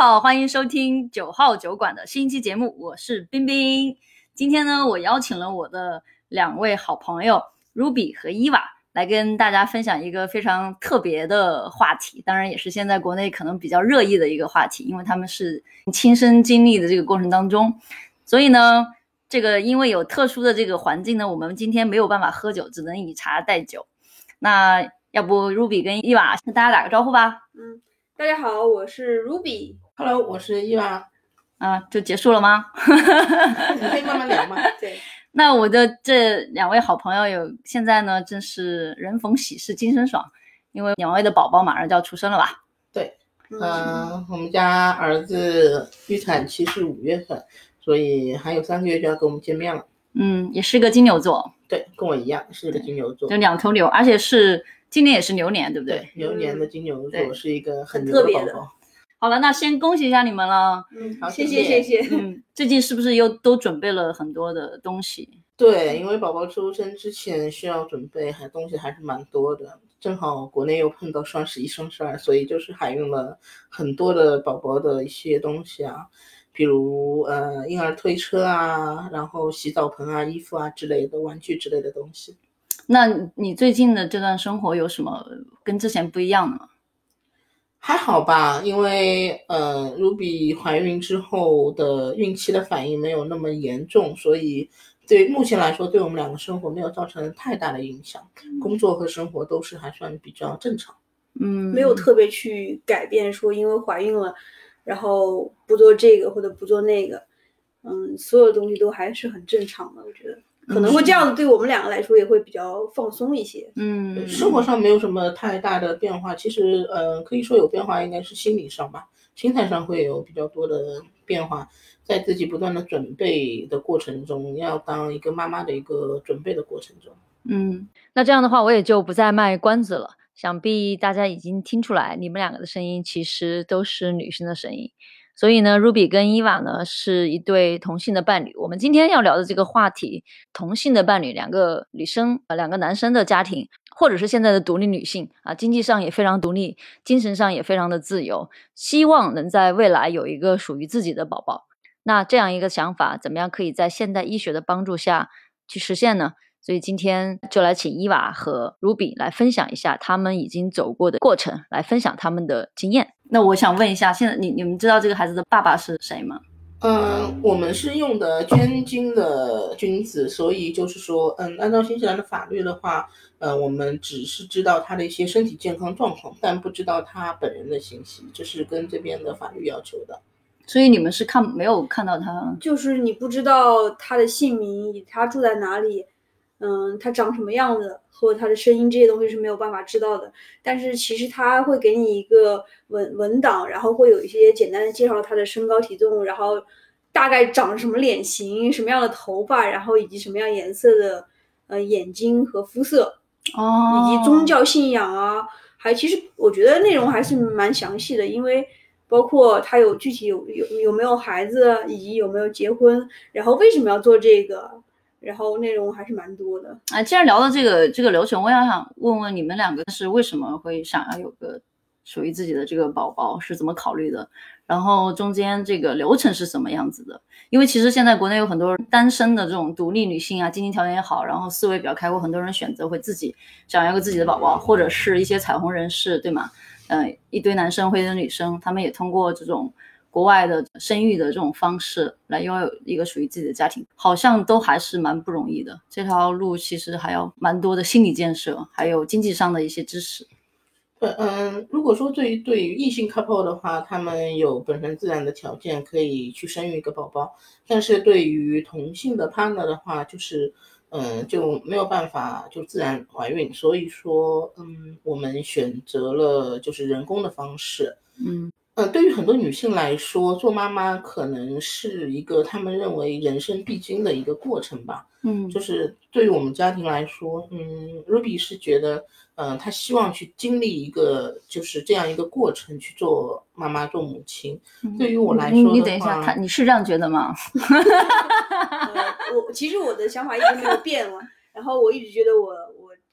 好，欢迎收听九号酒馆的新一期节目，我是冰冰。今天呢，我邀请了我的两位好朋友 Ruby 和伊娃来跟大家分享一个非常特别的话题，当然也是现在国内可能比较热议的一个话题，因为他们是亲身经历的这个过程当中，所以呢，这个因为有特殊的这个环境呢，我们今天没有办法喝酒，只能以茶代酒。那要不 Ruby 跟伊娃跟大家打个招呼吧？嗯，大家好，我是 Ruby。Hello，我是伊娃，啊，就结束了吗？你可以慢慢聊嘛。对，那我的这两位好朋友有现在呢，正是人逢喜事精神爽，因为两位的宝宝马上就要出生了吧？对嗯、我们家儿子预产期是五月份，所以还有三个月就要跟我们见面了。嗯，也是个金牛座，对，跟我一样是个金牛座就，两头牛，而且是今年也是牛年，对不对？对，牛年的金牛座是一个很很牛特别的宝宝。好了，那先恭喜一下你们了。嗯，好谢谢谢谢谢。嗯，最近是不是又都准备了很多的东西？对，因为宝宝出生之前需要准备还东西还是蛮多的，正好国内又碰到双十一、双十二，所以就是还用了很多的宝宝的一些东西啊，比如呃婴儿推车啊，然后洗澡盆啊、衣服啊之类的玩具之类的东西。那你最近的这段生活有什么跟之前不一样的吗？还好吧，因为呃，Ruby 怀孕之后的孕期的反应没有那么严重，所以对目前来说，对我们两个生活没有造成太大的影响，工作和生活都是还算比较正常。嗯，没有特别去改变，说因为怀孕了，然后不做这个或者不做那个，嗯，所有东西都还是很正常的。我觉得可能会这样子，对我们两个来说也会比较放松一些。嗯，生活上没有什么太大的变化，其实呃，可以说有变化，应该是心理上吧，心态上会有比较多的变化，在自己不断的准备的过程中，要当一个妈妈的一个准备的过程中。嗯，那这样的话，我也就不再卖关子了。想必大家已经听出来，你们两个的声音其实都是女生的声音。所以呢，Ruby 跟伊娃呢是一对同性的伴侣。我们今天要聊的这个话题，同性的伴侣，两个女生呃，两个男生的家庭，或者是现在的独立女性啊，经济上也非常独立，精神上也非常的自由，希望能在未来有一个属于自己的宝宝。那这样一个想法，怎么样可以在现代医学的帮助下去实现呢？所以今天就来请伊娃和 Ruby 来分享一下他们已经走过的过程，来分享他们的经验。那我想问一下，现在你你们知道这个孩子的爸爸是谁吗？嗯，我们是用的捐精的精子，所以就是说，嗯，按照新西兰的法律的话，呃，我们只是知道他的一些身体健康状况，但不知道他本人的信息，这是跟这边的法律要求的。所以你们是看没有看到他？就是你不知道他的姓名，他住在哪里，嗯，他长什么样子，和他的声音这些东西是没有办法知道的。但是其实他会给你一个文文档，然后会有一些简单的介绍他的身高体重，然后大概长什么脸型、什么样的头发，然后以及什么样颜色的呃眼睛和肤色，哦以及宗教信仰啊，还其实我觉得内容还是蛮详细的，因为包括他有具体有有有没有孩子，以及有没有结婚，然后为什么要做这个，然后内容还是蛮多的。啊，既然聊到这个这个流程，我也想问问你们两个是为什么会想要有个属于自己的这个宝宝，是怎么考虑的？然后中间这个流程是什么样子的？因为其实现在国内有很多单身的这种独立女性啊，经济条件也好，然后思维比较开阔，很多人选择会自己想要个自己的宝宝，或者是一些彩虹人士，对吗？嗯、一堆男生或者女生，他们也通过这种国外的生育的这种方式来拥有一个属于自己的家庭，好像都还是蛮不容易的。这条路其实还要蛮多的心理建设，还有经济上的一些支持。对，嗯，如果说对于对于异性 couple 的话，他们有本身自然的条件可以去生育一个宝宝，但是对于同性的 partner 的话，就是嗯就没有办法就自然怀孕，所以说嗯我们选择了就是人工的方式。嗯呃，对于很多女性来说，做妈妈可能是一个她们认为人生必经的一个过程吧。嗯就是对于我们家庭来说，嗯，Ruby 是觉得，嗯、她希望去经历一个就是这样一个过程去做妈妈、做母亲。对于我来说你你等一下，话他你是这样觉得吗？呃，我其实我的想法一直没有变了，然后我一直觉得我我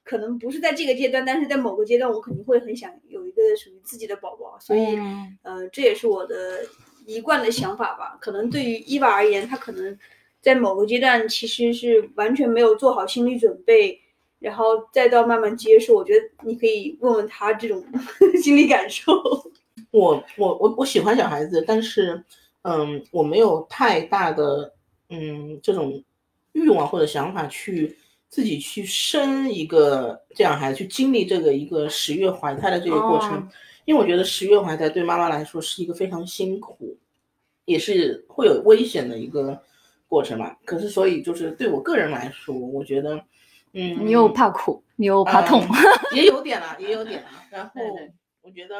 可能不是在这个阶段，但是在某个阶段，我肯定会很想有一个属于自己的宝宝，所以，嗯呃，这也是我的一贯的想法吧。可能对于伊娃而言，她可能在某个阶段其实是完全没有做好心理准备，然后再到慢慢接受。我觉得你可以问问她这种 心理感受。我我我我喜欢小孩子，但是，嗯，我没有太大的嗯这种欲望或者想法去自己去生一个这样孩子，去经历这个一个十月怀胎的这个过程，哦因为我觉得十月怀胎对妈妈来说是一个非常辛苦，也是会有危险的一个过程嘛。可是，所以就是对我个人来说，我觉得，嗯，你又怕苦，你又怕痛，嗯也有点了，也有点了。然 后我觉得，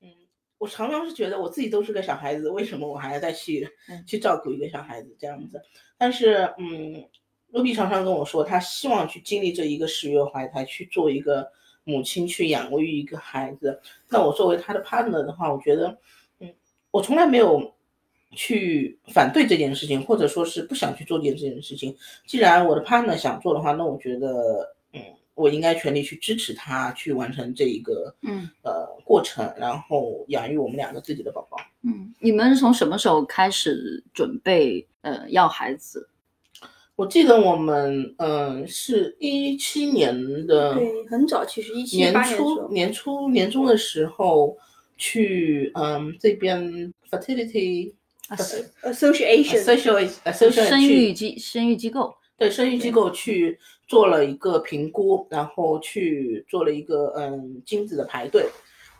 嗯，我常常是觉得我自己都是个小孩子，为什么我还要再去、嗯去照顾一个小孩子这样子？但是，嗯，Ruby 常常跟我说，他希望去经历这一个十月怀胎，去做一个母亲，去养育一个孩子。那我作为他的 partner 的话，我觉得，嗯，我从来没有。去反对这件事情，或者说是不想去做这件事情。既然我的 partner 想做的话，那我觉得，嗯，我应该全力去支持他去完成这一个嗯呃过程，然后养育我们两个自己的宝宝。嗯，你们从什么时候开始准备呃要孩子？我记得我们嗯、呃是一七年的对，很早，其实一七年年初，年初年中的时候去嗯这边 fertility 啊 association，social association 生育机生育机构。对生育机构去做了一个评估，然后去做了一个嗯精子的排队，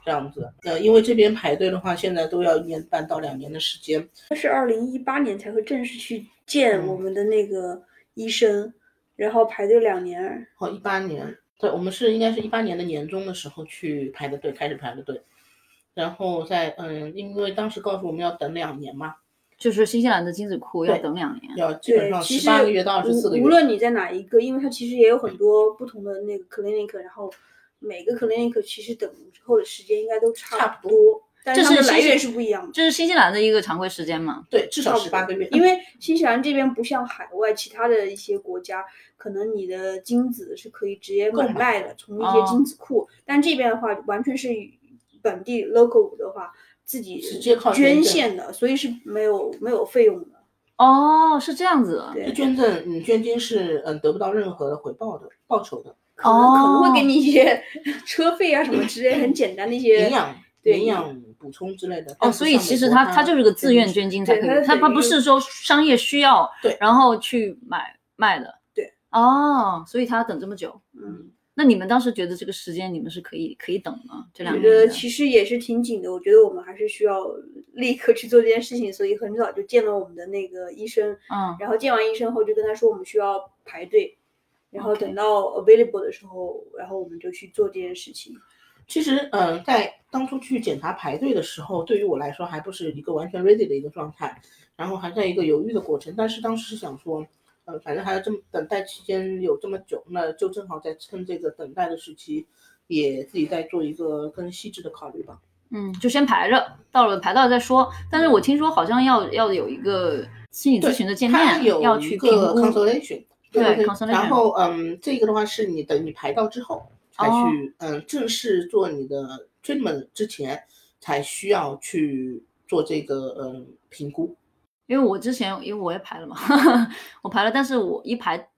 这样子。呃，因为这边排队的话，现在都要一年半到两年的时间。他是二零一八年才会正式去见嗯我们的那个医生，然后排队两年。哦，一八年，对，我们是应该是一八年的年中的时候去排的队，开始排的队。然后在嗯，因为当时告诉我们要等两年嘛，就是新西兰的精子库要等两年。要基本对，上十八个月到二十四个月。无无论你在哪一个，因为它其实也有很多不同的那个 clinic，然后每个 clinic 其实等之后的时间应该都差不多，但是它们这是来源是不一样的。这是新西兰的一个常规时间嘛？对，至少十八个月。因为新西兰这边不像海外其他的一些国家，可能你的精子是可以直接买购买卖的，从一哦些精子库。但这边的话，完全是本地 local 的话自己直接靠捐献的，所以是没有没有费用的。哦，是这样子。对捐赠，你捐精是嗯得不到任何的回报的报酬的，可能、可能会给哦你一些 车费啊什么之类很 简单的一些营养对营养补充之类的。哦，所以其实他他就是个自愿捐精才可以，他他不是说商业需要，对然后去买卖的。对。哦，所以他要等这么久。嗯，那你们当时觉得这个时间你们是可以可以等吗？这两觉年的得其实也是挺紧的。我觉得我们还是需要立刻去做这件事情，所以很早就见了我们的那个医生。嗯然后见完医生后就跟他说我们需要排队，然后等到 available 的时候，然后我们就去做这件事情。其实，嗯，在当初去检查排队的时候，对于我来说还不是一个完全 ready 的一个状态，然后还在一个犹豫的过程。但是当时是想说，呃，反正还要这么等待期间有这么久，那就正好在趁这个等待的时期，也自己再做一个更细致的考虑吧。嗯，就先排着，到了排到了再说。但是我听说好像要要有一个心理咨询的见面，有要一个去评估。consultation，对对对 consultation 然后嗯，这个的话是你等你排到之后才哦去，嗯，正式做你的 treatment 之前才需要去做这个嗯评估。因为我之前因为我也排了嘛，我排了，但是我一排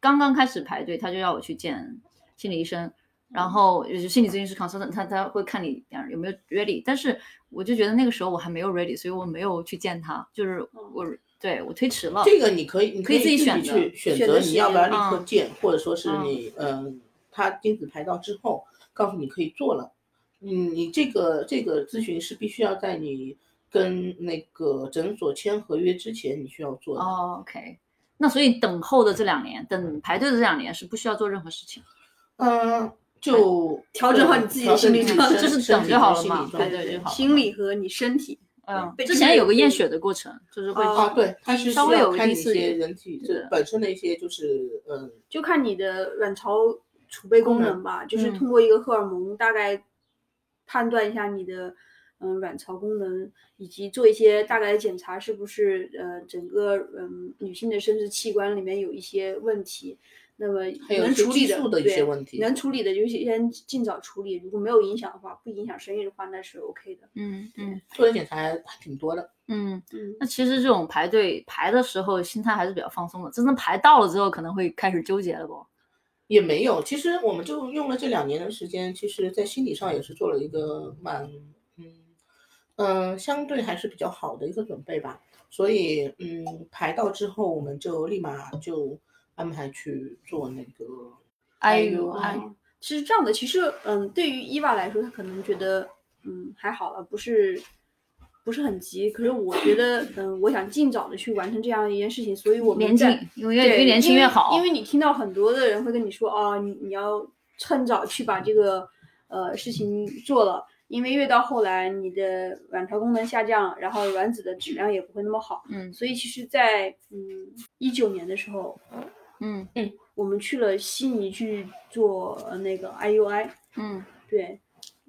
刚刚开始排队，他就要我去见心理医生，然后就是心理咨询师 consultant，他他会看你有没有 ready，但是我就觉得那个时候我还没有 ready，所以我没有去见他，就是我对我推迟了。这个你可以，你可以自己选择去选择你要不要立刻嗯见，或者说是嗯你嗯，他精子排到之后，告诉你可以做了。嗯，你这个这个咨询是必须要在你跟那个诊所签合约之前，你需要做的。哦，OK，那所以等候的这两年，等排队的这两年是不需要做任何事情。嗯，就调整好你自己的心理状态就是等就好了嘛心理状态排队就好了心理和你身体。嗯，被之前有个验血的过程，就是会哦啊，对，它是稍微有一些人体本身的一些就是嗯就看你的卵巢储备功能吧，就是嗯通过一个荷尔蒙大概判断一下你的嗯、卵巢功能，以及做一些大概的检查，是不是呃整个嗯女性的生殖器官里面有一些问题。那么能处理的一些对问题能处理的就先尽早处理。如果没有影响的话，不影响生育的话，那是 OK 的。嗯嗯做的检查还挺多的。嗯。嗯，那其实这种排队排的时候，心态还是比较放松的。真正排到了之后，可能会开始纠结了不？也没有，其实我们就用了这两年的时间，其实在心理上也是做了一个蛮，嗯嗯、呃相对还是比较好的一个准备吧。所以，嗯，排到之后，我们就立马就安排去做那个 IUI 哦是这样的，其实嗯，对于伊娃来说，她可能觉得嗯还好了，不是不是很急。可是我觉得 嗯，我想尽早的去完成这样一件事情，所以我们年在轻，因为越对越年轻越好。因为你听到很多的人会跟你说，哦，你你要趁早去把这个呃事情做了，因为越到后来你的卵巢功能下降，然后卵子的质量也不会那么好。嗯所以其实在，嗯一九年的时候，嗯嗯我们去了悉尼去做呃那个 IUI，嗯，对，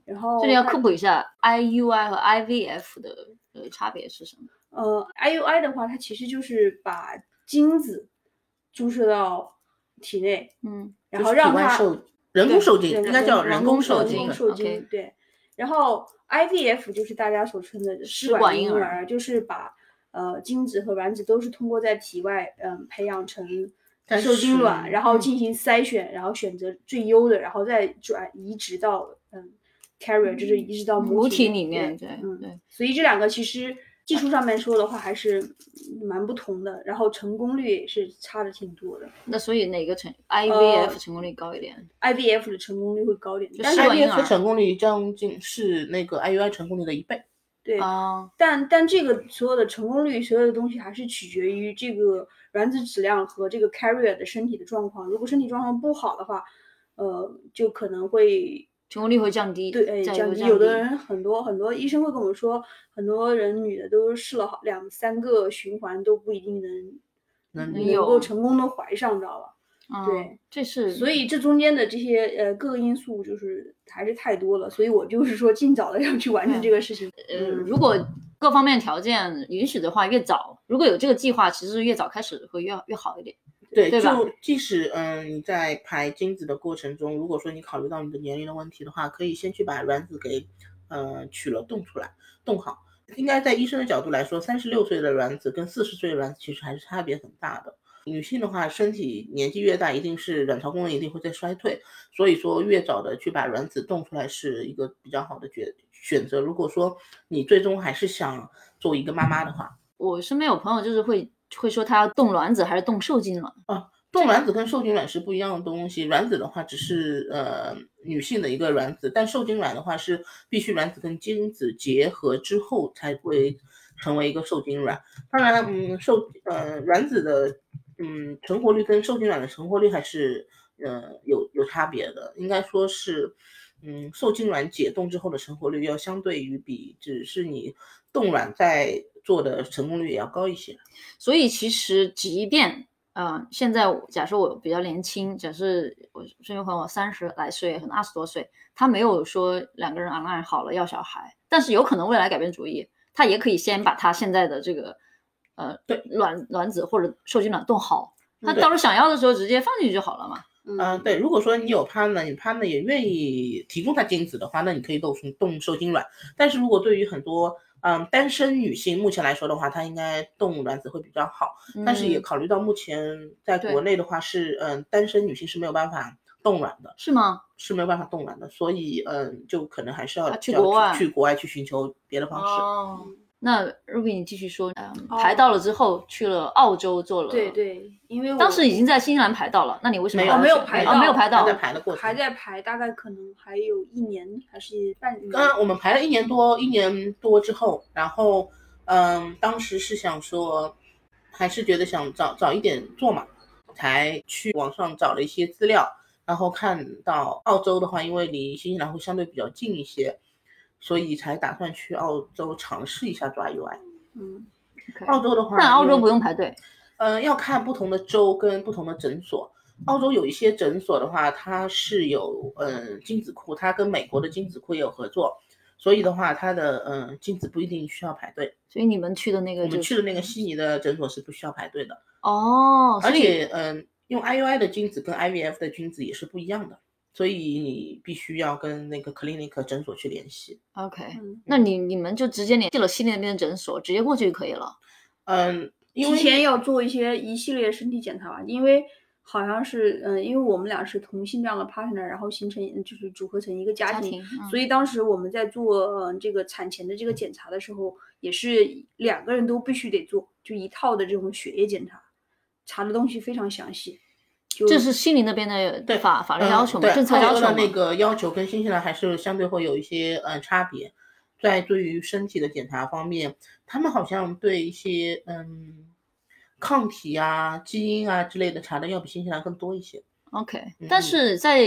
然后这里要科普一下 IUI 和 IVF 的呃差别是什么？呃，IUI 的话，它其实就是把精子注射到体内，嗯然后让它人工受精，应该叫人工受精的。受精，对。然后 IVF 就是大家所称的试管婴儿就是把呃精子和卵子都是通过在体外嗯培养成受精卵，然后嗯进行筛选，然后选择最优的，然后再转移植到嗯 carrier，就是移植到母体体里面，对对嗯，对，所以这两个其实技术上面说的话还是嗯蛮不同的，然后成功率也是差的挺多的。那所以哪个成呃 IVF 成功率高一点？IVF 的成功率会高一点，但是 IVF 成功率将近是那个 IUI 成功率的一倍。对，啊，但但这个所有的成功率，所有的东西还是取决于这个卵子质量和这个 carrier 的身体的状况。如果身体状况不好的话，呃，就可能会成功率会降低。对降低。有的人很多很多医生会跟我们说，很多人女的都试了好两三个循环都不一定能能能有够成功的怀上，知道吧？嗯对，这是所以这中间的这些呃各个因素就是还是太多了，所以我就是说尽早的要去完成这个事情。呃，嗯如果各方面条件允许的话，越早如果有这个计划，其实越早开始会越越好一点。对，对就即使嗯你在排精子的过程中，如果说你考虑到你的年龄的问题的话，可以先去把卵子给呃取了冻出来，冻好。应该在医生的角度来说，三十六岁的卵子跟四十岁的卵子其实还是差别很大的。女性的话，身体年纪越大，一定是卵巢功能一定会在衰退，所以说越早的去把卵子冻出来是一个比较好的决选择。如果说你最终还是想做一个妈妈的话，我身边有朋友就是会会说它要冻卵子还是冻受精卵，啊冻卵子跟受精卵是不一样的东西。卵子的话只是呃女性的一个卵子，但受精卵的话是必须卵子跟精子结合之后才会成为一个受精卵。当然，嗯，受呃卵子的嗯成活率跟受精卵的成活率还是呃有有差别的，应该说是。嗯，受精卵解冻之后的成活率要相对于比只是你冻卵在做的成功率也要高一些。所以其实即便呃，现在假设我比较年轻，假设我身边朋友三十来岁，可能二十多岁，他没有说两个人 online 好了要小孩，但是有可能未来改变主意，他也可以先把他现在的这个呃对卵卵子或者受精卵冻好，他嗯到时候想要的时候直接放进去就好了嘛。嗯、对，如果说你有 partner，你 partner 也愿意提供他精子的话，那你可以冻冻受精卵。但是如果对于很多嗯单身女性，目前来说的话，她应该冻卵子会比较好。但是也嗯考虑到目前在国内的话是，嗯，单身女性是没有办法冻卵的，是吗？是没有办法冻卵的，所以嗯，就可能还是要啊去国外去国外去寻求别的方式。哦，那 Ruby 你继续说，嗯，哦排到了之后去了澳洲做了，对，对，因为当时已经在新西兰排到了，那你为什么没有没有排到没有排到在排的过程还在排，大概可能还有一年还是半年。刚刚我们排了一年多，一年多之后，然后嗯，当时是想说，还是觉得想早早一点做嘛，才去网上找了一些资料，然后看到澳洲的话，因为离新西兰会相对比较近一些，所以才打算去澳洲尝试一下做 IUI。嗯澳洲的话，但澳洲不用排队，呃，要看不同的州跟不同的诊所。澳洲有一些诊所的话，它是有嗯精子库，它跟美国的精子库也有合作，所以的话，它的嗯精子不一定需要排队。所以你们去的那个我就是们去的那个悉尼的诊所是不需要排队的，哦，而且嗯用 IUI 的精子跟 IVF 的精子也是不一样的，所以你必须要跟那个 clinic 诊所去联系。OK，嗯那你你们就直接联系了悉尼那边的诊所，直接过去就可以了。嗯，因提前要做一些一系列身体检查吧，因为好像是嗯，因为我们俩是同性这样的 partner，然后形成就是组合成一个家庭，家庭嗯所以当时我们在做嗯这个产前的这个检查的时候，也是两个人都必须得做，就一套的这种血液检查，查的东西非常详细。就这是悉尼那边的对法法律嗯要求嘛，对政策要求那个要求跟新西兰还是相对会有一些呃差别，在对于身体的检查方面，他们好像对一些嗯抗体啊、基因啊之类的查的要比新西兰更多一些。OK，嗯但是在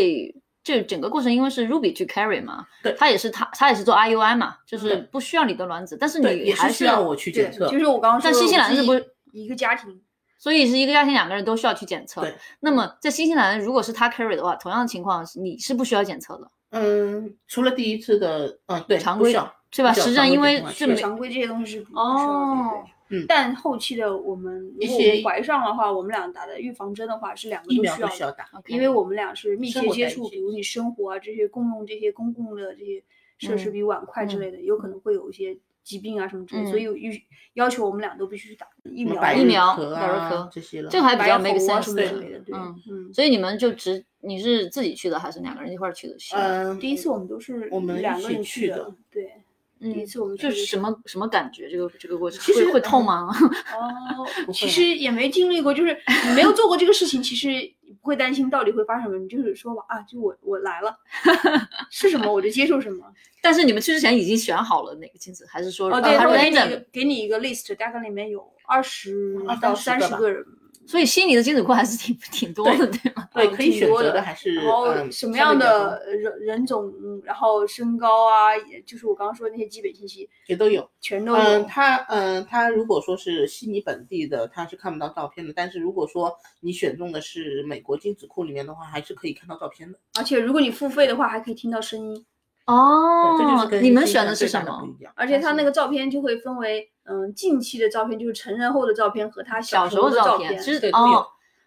这整个过程，因为是 Ruby 去 carry 嘛，对他也是他他也是做 IUI 嘛，就是不需要你的卵子，但是对，你还也是需要我去，检测。就是我刚刚说，但新西兰是不是一个家庭？所以是一个家庭两个人都需要去检测对。那么在新西兰，如果是他 carry 的话，同样的情况你是不需要检测的，嗯，除了第一次的，嗯，对，常规不需要对吧？实际上因为常规是没检查常规这些东西是不需要的。哦嗯但后期的我们如一些果我们怀上的话，我们俩打的预防针的话是两个都需要打。因为我们俩是密切接触，比如你生活啊这些共用这些公共的这些设施，嗯比如碗筷之嗯类的，有可能会有一些疾病啊什么之类所以有要求我们俩都必须去打疫苗疫苗咳百日啊咳这些了，这个还比较 make 啊 sense 之类的，对，嗯嗯。所以你们就只你是自己去的还是两个人一块儿去的？嗯，第一次我们都是我们两个一起人去去的，对，嗯第一次我们就就是什么什么感觉？这个这个过程其实会会痛吗？哦，其实也没经历过，就是你 没有做过这个事情，其实不会担心到底会发生什么，你就是说吧，啊，就我我来了，是什么我就接受什么。但是你们去之前已经选好了哪个亲子，还是说哦，对，他会给你一个给你一个 list，大概里面有二十二到三十个人，所以悉尼的精子库还是挺挺多的，对吗？对，嗯可以选挺多的择的还是然后嗯什么样的人人种，嗯然后身高啊，也就是我刚刚说的那些基本信息也都有。全都有。嗯，他嗯，他如果说是悉尼本地的，他是看不到照片的。但是如果说你选中的是美国精子库里面的话，还是可以看到照片的。而且如果你付费的话，还可以听到声音。哦这就是跟你们选的是什么。而且他那个照片就会分为，嗯，近期的照片就是成人后的照片和他小时时候的照片，其实都有哦，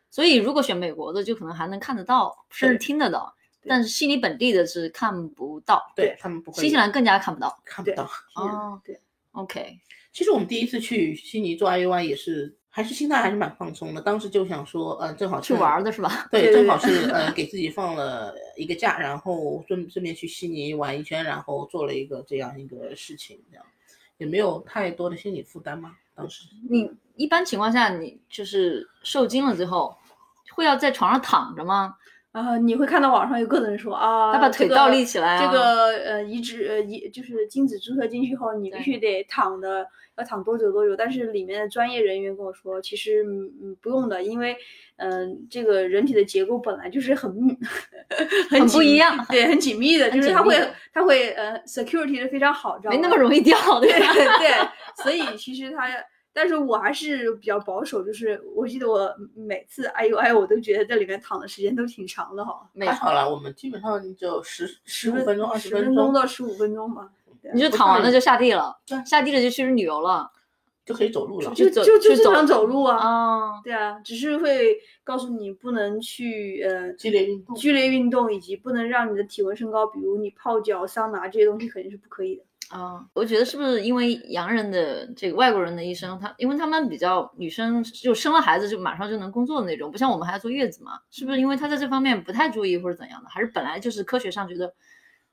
所以如果选美国的，就可能还能看得到，甚至听得到，但是悉尼本地的是看不到，对他们不会新西兰更加看不到。看不到。哦对，OK，其实我们第一次去悉尼做 IUI 也是，还是心态还是蛮放松的。当时就想说，呃、正好去玩儿的是吧？对，正好是 呃给自己放了一个假，然后顺顺便去悉尼玩一圈，然后做了一个这样一个事情，这样也没有太多的心理负担嘛。当时你一般情况下，你就是受惊了之后，会要在床上躺着吗？啊、你会看到网上有各种人说啊，他把腿倒立起来啊这个呃移植呃移就是精子注射进去后，你必须得躺的，要躺多久多久？但是里面的专业人员跟我说，其实嗯嗯不用的，因为嗯、这个人体的结构本来就是很密很很不一样对，很紧密的，就是它会它会呃 security 的非常好，知道吗没那么容易掉，对对？对，所以其实他，但是我还是比较保守，就是我记得我每次哎呦哎呦我都觉得在里面躺的时间都挺长的哈，没好了，我们基本上就十十五分分钟、二十十分钟到十五分钟吧。你就躺完了就下地了，下地了就去旅游了就可以走路了。就走就就正常走路啊，啊。对啊，只是会告诉你不能去呃剧烈运动，剧烈运动，以及不能让你的体温升高，比如你泡脚、桑拿这些东西肯定是不可以的。啊，我觉得是不是因为洋人的这个外国人的医生，他因为他们比较女生就生了孩子就马上就能工作的那种，不像我们还要坐月子嘛，是不是因为他在这方面不太注意或者怎样的？还是本来就是科学上觉得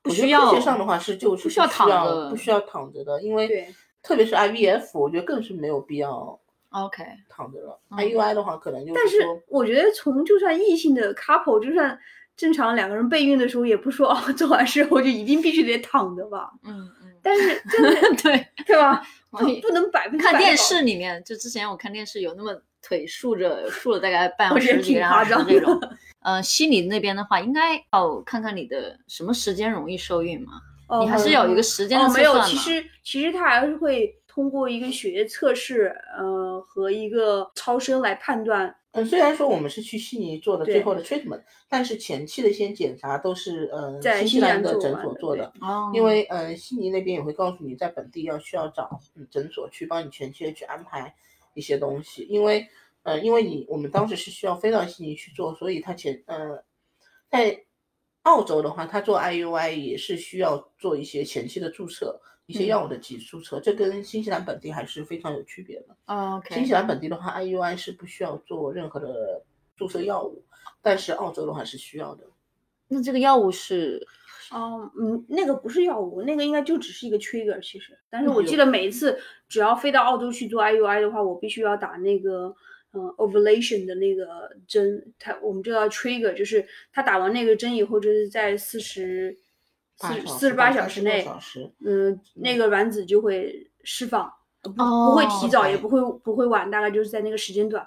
不需要？科学上的话是就是不需要躺着不需要躺着的，因为对特别是 IVF，我觉得更是没有必要 OK，躺着了。嗯 IUI 的话，可能就但是我觉得从就算异性的 couple，就算正常两个人备孕的时候，也不说哦做完事后就一定必须得躺着吧。嗯嗯，但是真的 对，对吧？不我不能百分之看电视里面，就之前我看电视有那么腿竖着竖了大概半小时几个挺夸张小时这种。呃，悉尼那边的话，应该要看看你的什么时间容易受孕嘛？保你还是有一个时间的哦，没有？其实其实他还是会通过一个血液测试，呃，和一个超声来判断。嗯，虽然说我们是去悉尼做的最后的 treatment，但是前期的一些检查都是呃在新西兰兰的诊所做的，哦，因为呃悉尼那边也会告诉你在本地要需要找嗯诊所去帮你前期的去安排一些东西，因为呃，因为你我们当时是需要飞到悉尼去做，所以他前呃在澳洲的话，他做 IUI 也是需要做一些前期的注册，一些药物的基注册，这跟新西兰本地还是非常有区别的。啊新西兰本地的话，IUI 是不需要做任何的注射药物，但是澳洲的话是需要的。那这个药物是哦，嗯，那个不是药物，那个应该就只是一个 trigger 其实。但是我记得每一次只要飞到澳洲去做 IUI 的话，我必须要打那个嗯 ovulation 的那个针，它我们就要 trigger，就是他打完那个针以后，就是在四十四四十八小时内，嗯，那个卵子就会释放。呃不哦不会提早，也不会不会晚，大概就是在那个时间段，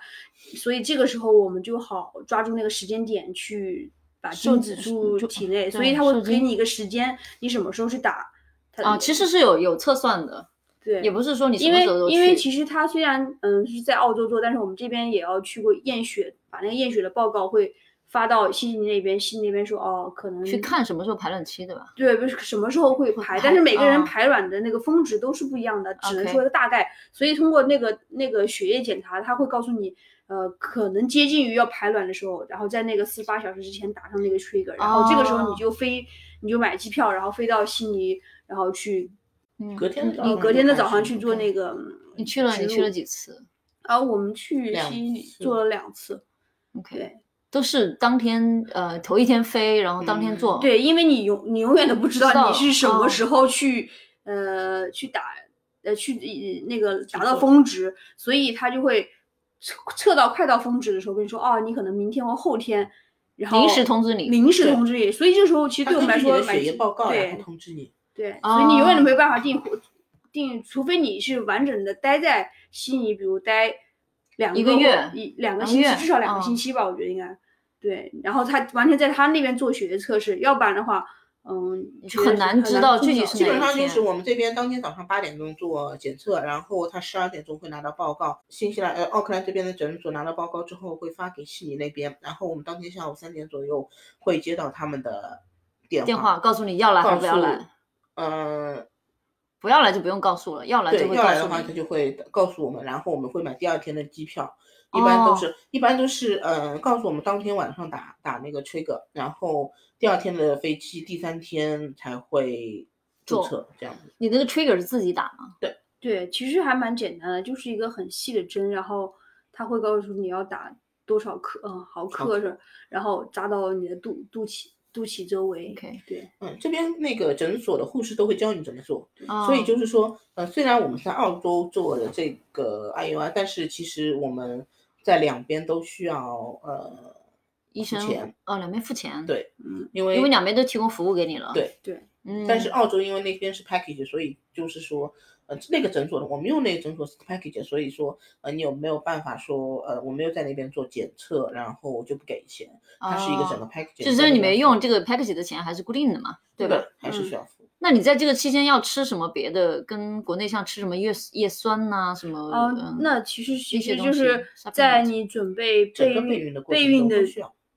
所以这个时候我们就好抓住那个时间点去把受精子注入体内，所以它会给你一个时间，你什么时候去打。它啊，其实是有有测算的，对，也不是说你什因为么时候都去。因为其实它虽然嗯是在澳洲做，但是我们这边也要去过验血，把那个验血的报告会发到悉尼那边，悉尼那边说哦可能去看什么时候排卵期，对吧？对，不是什么时候会排，排但是每个人啊排卵的那个峰值都是不一样的，只能说一个大概。所以通过那个那个血液检查，他会告诉你，呃，可能接近于要排卵的时候，然后在那个四十八小时之前打上那个 trigger，然后这个时候哦你就飞，你就买机票，然后飞到悉尼，然后去，嗯隔天早呃，上隔天的早上去做那个。嗯你去了，你去了几次啊，我们去悉尼做了两次，？OK，对都是当天呃头一天飞，然后当天嗯做。对，因为你永你永远都不知道你是什么哦时候去、呃去打呃去呃那个达到峰值，所以他就会测测到快到峰值的时候跟你说哦，你可能明天或后天，然后临时通知你临时通知你，所以这时候其实对我们来说根据你的血液报告，然后对通知你。对，所以你永远都哦没有办法定定，除非你是完整的待在悉尼，比如待一个月一两个星期，至少两个哦星期吧，我觉得应该。对，然后他完全在他那边做血液测试，要不然的话，嗯，很难知道具体基本上就是我们这边当天早上八点钟做检测，然后他十二点钟会拿到报告。新西兰呃奥克兰这边的诊所拿到报告之后会发给悉尼那边，然后我们当天下午三点左右会接到他们的电话，电话告诉你要来还是不要来，呃，不要来就不用告诉了，要来就对，会要来的话，他告诉你。就会告诉我们，然后我们会买第二天的机票。一般都哦是，一般都是，呃，告诉我们当天晚上打打那个 trigger，然后第二天的飞机，第三天才会注册这样子。你那个 trigger 是自己打吗？对，其实还蛮简单的，就是一个很细的针，然后他会告诉你要打多少克，嗯，毫克是，然后扎到你的肚肚脐肚脐周围。OK 对，嗯，这边那个诊所的护士都会教你怎么做，哦所以就是说，呃，虽然我们在澳洲做的这个 IUI，但是其实我们在两边都需要呃医生哦，两边付钱。，对，嗯，因为因为两边都提供服务给你了。对对，嗯，但是澳洲因为那边是 package，所以就是说，呃，那个诊所的我们用那个诊所是 package，所以说，呃，你有没有办法说，呃，我没有在那边做检测，然后我就不给钱，它是一个整个哦 package，就是你没用这个 package 的钱还是固定的嘛，对吧？对，还是需要付。那你在这个期间要吃什么别的？跟国内像吃什么叶叶酸呐、什么？那其实其实就是在你准备备整个备孕孕的过程备孕的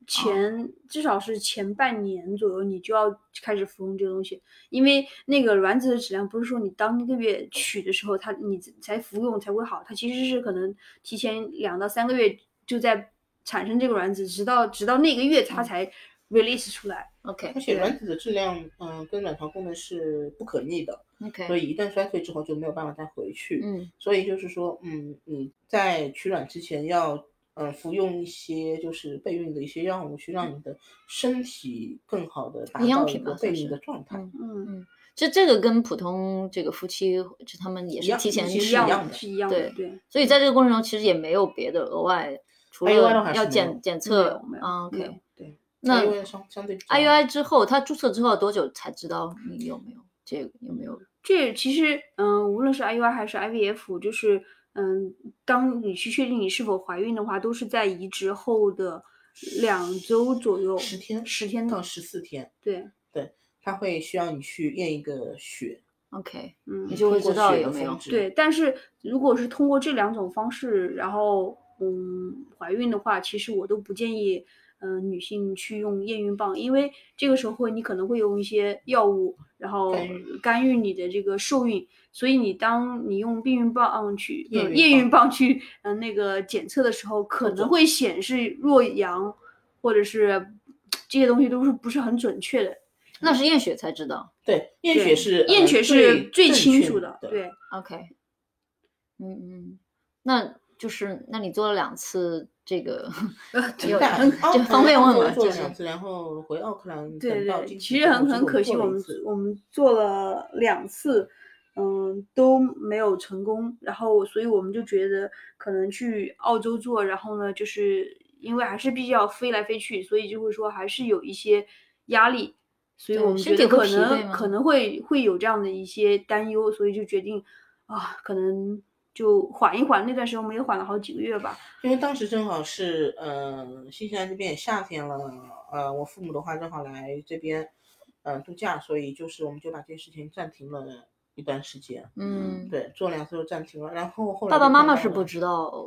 前，至少是前半年左右，你就要开始服用这个东西，因为那个卵子的质量不是说你当个月取的时候，它你才服用才会好，它其实是可能提前两到三个月就在产生这个卵子，直到直到那个月它才 release 出来。OK 而且卵子的质量，嗯、跟卵巢功能是不可逆的，所 OK，以一旦衰退之后就没有办法再回去。嗯所以就是说，嗯，你在取卵之前要，呃，服用一些就是备孕的一些药物，去让你的身体更好的达营养到一个备孕的状态。嗯嗯，其实这个跟普通这个夫妻，就他们也是提前其实吃一样的是一样的，对对。所以在这个过程中，其实也没有别的额外，除了要检检测没有没有啊，OK。对，那 IUI 相相对 IUI 之后，他注册之后多久才知道你有没有这个有没有？这其实，嗯，无论是 IUI 还是 IVF，就是，嗯，当你去确定你是否怀孕的话，都是在移植后的两周左右，十天十天到十四天，对，对，他会需要你去验一个血，OK，嗯你，就会知道有没有对。但是如果是通过这两种方式，然后，嗯，怀孕的话，其实我都不建议，嗯、女性去用验孕棒，因为这个时候会你可能会用一些药物然后干预你的这个受孕。所以你当你用避孕棒去呃验孕验孕棒去嗯、呃那个检测的时候，可能会显示弱阳，或者是这些东西都是不是很准确的。那是验血才知道。对，验血是呃验血是最清楚的，的，对。OK，嗯嗯，那就是那你做了两次这个 就方便问做吗？就是做两次，然后回奥克兰对对，其实很很可惜，我们我们做了两次，嗯，都没有成功。然后，所以我们就觉得可能去澳洲做，然后呢，就是因为还是必须要飞来飞去，所以就会说还是有一些压力。所以我们觉得可能可能会会有这样的一些担忧，所以就决定啊，可能就缓一缓。那段时间我们也缓了好几个月吧。因为当时正好是呃新西兰这边也夏天了，呃我父母的话正好来这边呃度假，所以就是我们就把这件事情暂停了一段时间。嗯，对，做两次就暂停了，然后后来爸爸妈妈是不知道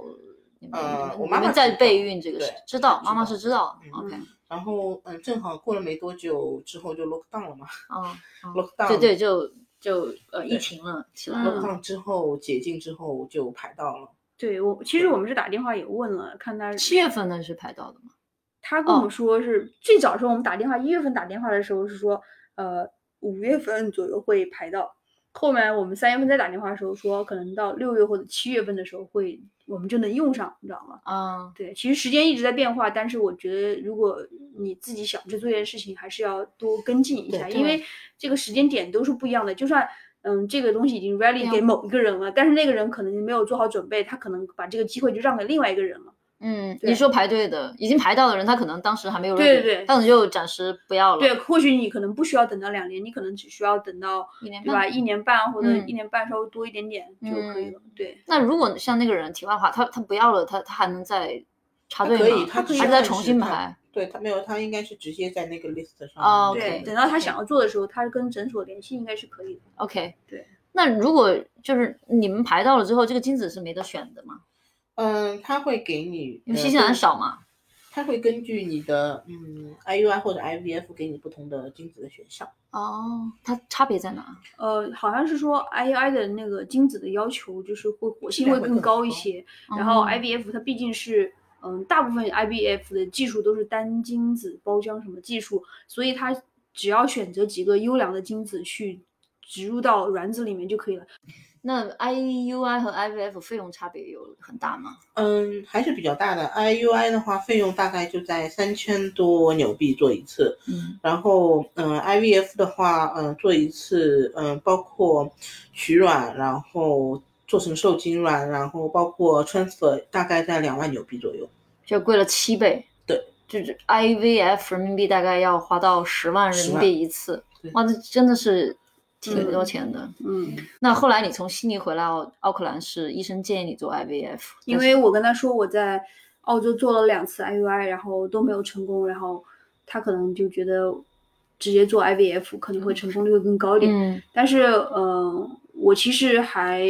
呃我妈妈在备孕这个事，知道妈妈是知道。嗯 OK，然后嗯正好过了没多久之后就 lock down 了嘛哦，哦，lock down 对对，就就呃疫情了起来了。之后解禁之后就排到了。对我，其实我们是打电话也问了，看他七月份那是排到的吗？他跟我哦们说是、最早时候我们打电话，一月份打电话的时候是说，呃，五月份左右会排到。后面我们三月份再打电话的时候说，可能到六月或者七月份的时候会，我们就能用上，你知道吗？啊，对，其实时间一直在变化，但是我觉得如果你自己想去做一件事情，还是要多跟进一下，因为这个时间点都是不一样的。就算嗯这个东西已经 ready 给某一个人了，但是那个人可能没有做好准备，他可能把这个机会就让给另外一个人了。嗯，你说排队的已经排到的人，他可能当时还没有对对对他可能就暂时不要了。对，或许你可能不需要等到两年，你可能只需要等到一年对吧？半一年半或者嗯一年半稍微多一点点就可以了。对，那如果像那个人题外话，他他不要了，他他还能再插队吗？可以，他可以还是再重新排。对他没有，他应该是直接在那个 list 上。哦对等到他想要做的时候，他跟诊所联系应该是可以的。OK，对。那如果就是你们排到了之后，这个精子是没得选的吗？嗯，他会给你，呃因为新西兰少吗。他会根据你的嗯 IUI 或者 IVF 给你不同的精子的选项。哦，它差别在哪？呃，好像是说 IUI 的那个精子的要求就是会活性会更高一些，然后哦 IVF 它毕竟是。嗯，大部分 IVF 的技术都是单精子包浆什么技术，所以它只要选择几个优良的精子去植入到卵子里面就可以了。那 IUI 和 IVF 费用差别有很大吗？嗯，还是比较大的。IUI 的话，费用大概就在三千多纽币做一次。嗯然后，嗯，IVF 的话，嗯，做一次，嗯，包括取卵，然后做成受精卵，然后包括 transfer，大概在两万纽币左右。就贵了七倍。对，就是 IVF 人民币大概要花到十万人民币一次。哇，那真的是挺多钱的。嗯，那后来你从悉尼回来奥奥克兰，是医生建议你做 IVF，因为我跟他说我在澳洲做了两次 IUI，然后都没有成功，然后他可能就觉得直接做 IVF 可能会成功率会更高一点。嗯。但是，嗯、我其实还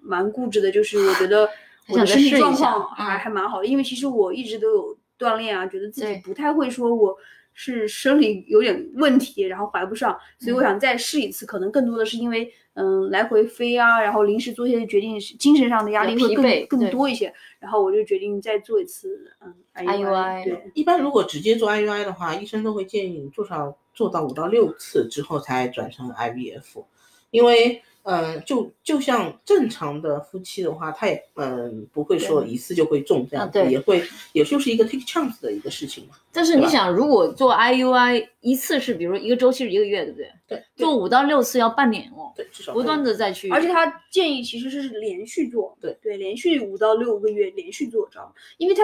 蛮固执的，就是我觉得 我的身体状况还、嗯。还蛮好的，因为其实我一直都有锻炼啊，觉得自己不太会说我是生理有点问题，然后怀不上，所以我嗯。想再试一次，可能更多的是因为嗯来回飞啊，然后临时做一些决定，精神上的压力会更疲更多一些，然后我就决定再做一次嗯 IUI 对。一般如果直接做 IUI 的话，医生都会建议你做少做到五到六次之后才转成 IVF，因为嗯、呃就就像正常的夫妻的话，他也嗯、不会说一次就会中这样子，也会也就是一个 take chance 的一个事情嘛。但是你想，如果做 IUI 一次是，比如说一个周期是一个月，对不对？对，做五到六次要半年哦，对，至少不断的再去，而且他建议其实是连续做，对对，连续五到六个月连续做，知道吗？因为它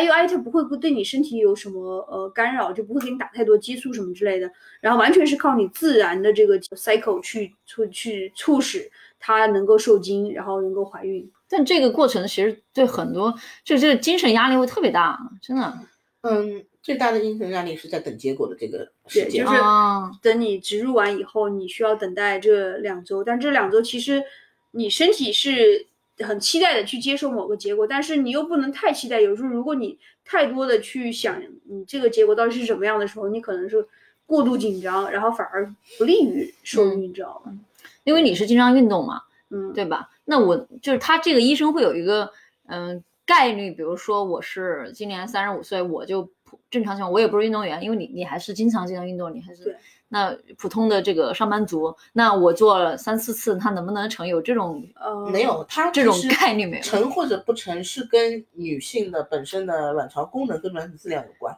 IUI 它不会对你身体有什么呃干扰，就不会给你打太多激素什么之类的，然后完全是靠你自然的这个 cycle 去促去促使它能够受精，然后能够怀孕。但这个过程其实对很多，就这个精神压力会特别大，真的。嗯，最大的精神压力是在等结果的这个时间。就是啊，等你植入完以后，你需要等待这两周，但这两周其实你身体是很期待的去接受某个结果，但是你又不能太期待。有时候如果你太多的去想你这个结果到底是什么样的时候，你可能是过度紧张，然后反而不利于受孕，你知道吗？因为你是经常运动嘛，嗯，对吧？那我就是他这个医生会有一个嗯、概率，比如说我是今年三十五岁，我就普正常情况，我也不是运动员，因为你你还是经常经常运动，你还是对那普通的这个上班族，那我做了三四次，他能不能成？有这种呃，没有，它这种概率没有成或者不成是跟女性的本身的卵巢功能跟卵子质量有关，